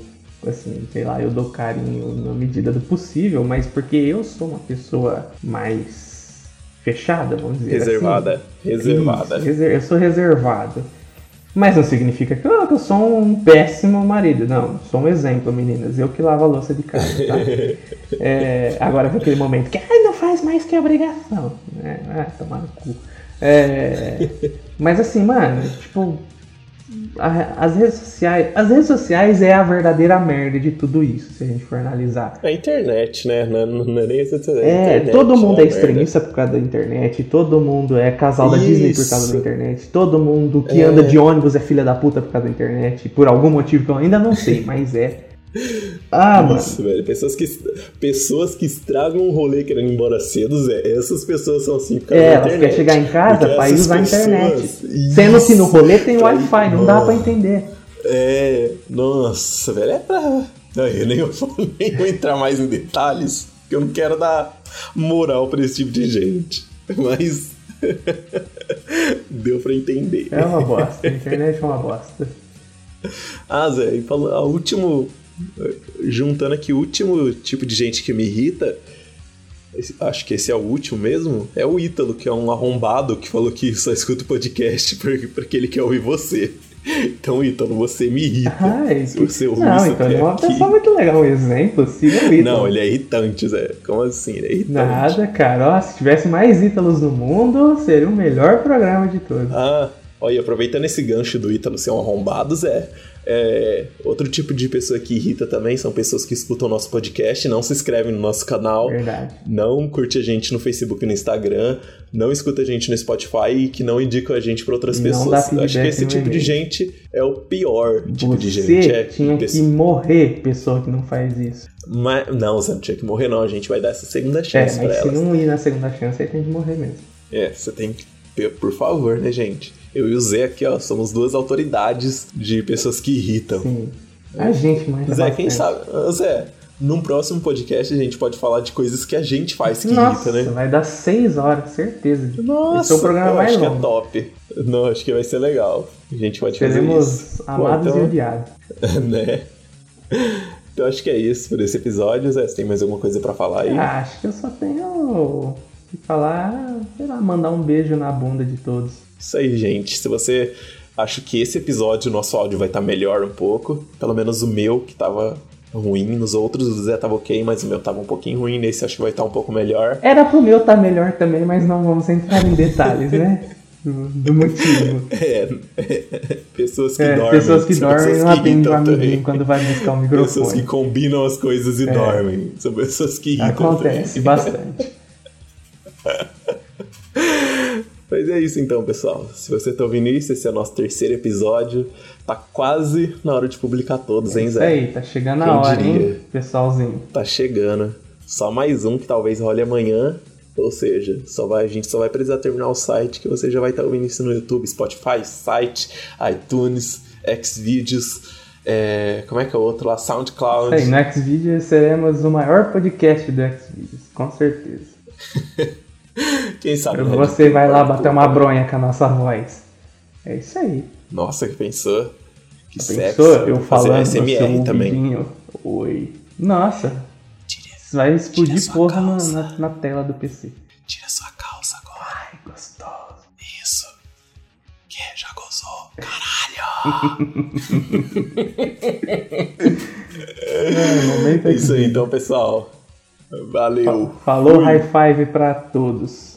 assim, sei lá, eu dou carinho na medida do possível, mas porque eu sou uma pessoa mais fechada, vamos dizer reservada, assim. Reservada, reservada. Eu sou reservado. Mas não significa que eu, que eu, sou um péssimo marido. Não, sou um exemplo, meninas. Eu que lavo a louça de casa, tá? é, agora com aquele momento que ai, não faz mais que obrigação. É, ah, tomar no cu. É, mas assim, mano, tipo, as redes sociais. As redes sociais é a verdadeira merda de tudo isso, se a gente for analisar. A internet, né? Não, não é nem a internet, É, todo mundo é, é extremista por causa da internet, todo mundo é casal da isso. Disney por causa da internet, todo mundo que é. anda de ônibus é filha da puta por causa da internet, por algum motivo que eu ainda não sei, mas é. Ah, mano. Nossa, velho. Pessoas que, pessoas que estragam um rolê querendo ir embora cedo, Zé. Essas pessoas são assim, cara. É, elas querem chegar em casa pra ir usar a internet. Sendo que no rolê tem Wi-Fi, não dá pra entender. É, nossa, velho, é pra. Não, eu nem, vou, nem vou entrar mais em detalhes, porque eu não quero dar moral pra esse tipo de gente. Mas. Deu pra entender. É uma bosta, a internet é uma bosta. Ah, Zé, e falando, a último. Juntando aqui o último tipo de gente que me irrita. esse- Acho que esse é o último mesmo. É o Ítalo, que é um arrombado que falou que só escuta o podcast porque, porque ele quer ouvir você. Então, Ítalo, você me irrita. Ai, se você ouvir não, isso então é aqui. uma pessoa muito legal. Um exemplo, siga o Ítalo. Não, ele é irritante, Zé. Como assim? Ele é irritante. Nada, cara. Ó, se tivesse mais Ítalos no mundo, seria o melhor programa de todos. Ah, olha, aproveitando esse gancho do Ítalo ser um arrombado, Zé. É, outro tipo de pessoa que irrita também são pessoas que escutam nosso podcast, não se inscrevem no nosso canal, Verdade. não curte a gente no Facebook e no Instagram, não escuta a gente no Spotify e que não indicam a gente para outras Não pessoas. Eu Acho que esse tipo de gente é o pior tipo de Você gente. É, tinha que pessoa- morrer, pessoa que não faz isso. Mas, não, Zé, não tinha que morrer, não. A gente vai dar essa segunda É, chance mas pra se elas. não ir na segunda chance, aí tem que morrer mesmo. É, você tem que. Por favor, né, gente? Eu e o Zé aqui, ó, somos duas autoridades de pessoas que irritam. Sim. A gente mais Zé, quem sabe? Zé, num próximo podcast a gente pode falar de coisas que a gente faz que Nossa, irrita, né? vai dar seis horas, certeza. Nossa, Esse é o programa eu mais acho que é longo. top. Não, acho que vai ser legal. A gente pode fazer Seremos isso. amados Pô, e então, odiados. né? Então acho que é isso por esse episódio. Zé, você tem mais alguma coisa pra falar aí? Ah, acho que eu só tenho que falar, sei lá, mandar um beijo na bunda de todos. Isso aí, gente. Se você acha que esse episódio, o nosso áudio vai estar melhor um pouco, pelo menos o meu, que tava ruim, nos outros o Zé tava ok, mas o meu tava um pouquinho ruim, nesse acho que vai estar um pouco melhor. Era pro meu estar melhor também, mas não vamos entrar em detalhes, né? Do, do motivo. É, pessoas que É, dormem. pessoas que dormem pessoas não atendem o amiguinho quando vai buscar o Pessoas que microfone. combinam as coisas e dormem. São pessoas que irritam Acontece também. bastante. Mas é isso então, pessoal. Se você tá ouvindo isso, esse é o nosso terceiro episódio. Tá quase na hora de publicar todos, hein, Isso Zé? aí, tá chegando Quem a hora, diria? hein, pessoalzinho. Tá chegando. Só mais um que talvez role amanhã. Ou seja, só vai, a gente só vai precisar terminar o site que você já vai estar ouvindo isso no YouTube, Spotify, site, iTunes, Xvideos, é, como é que é o outro lá? SoundCloud. Isso aí, no Xvideos seremos o maior podcast do Xvideos, com certeza. Quem sabe? né? Você vai lá bater uma bronha com a nossa voz. É isso aí. Nossa, que pensou? Que sexy. Pensou? Eu fazer falando no seu SMR também. Oi. Nossa, vai explodir porra na, na, na tela do PC. Tira sua calça agora. Ai, gostoso. Isso. Que já gozou. Caralho. É, É isso aí então, pessoal. Valeu. Falou, Fui. high five pra todos.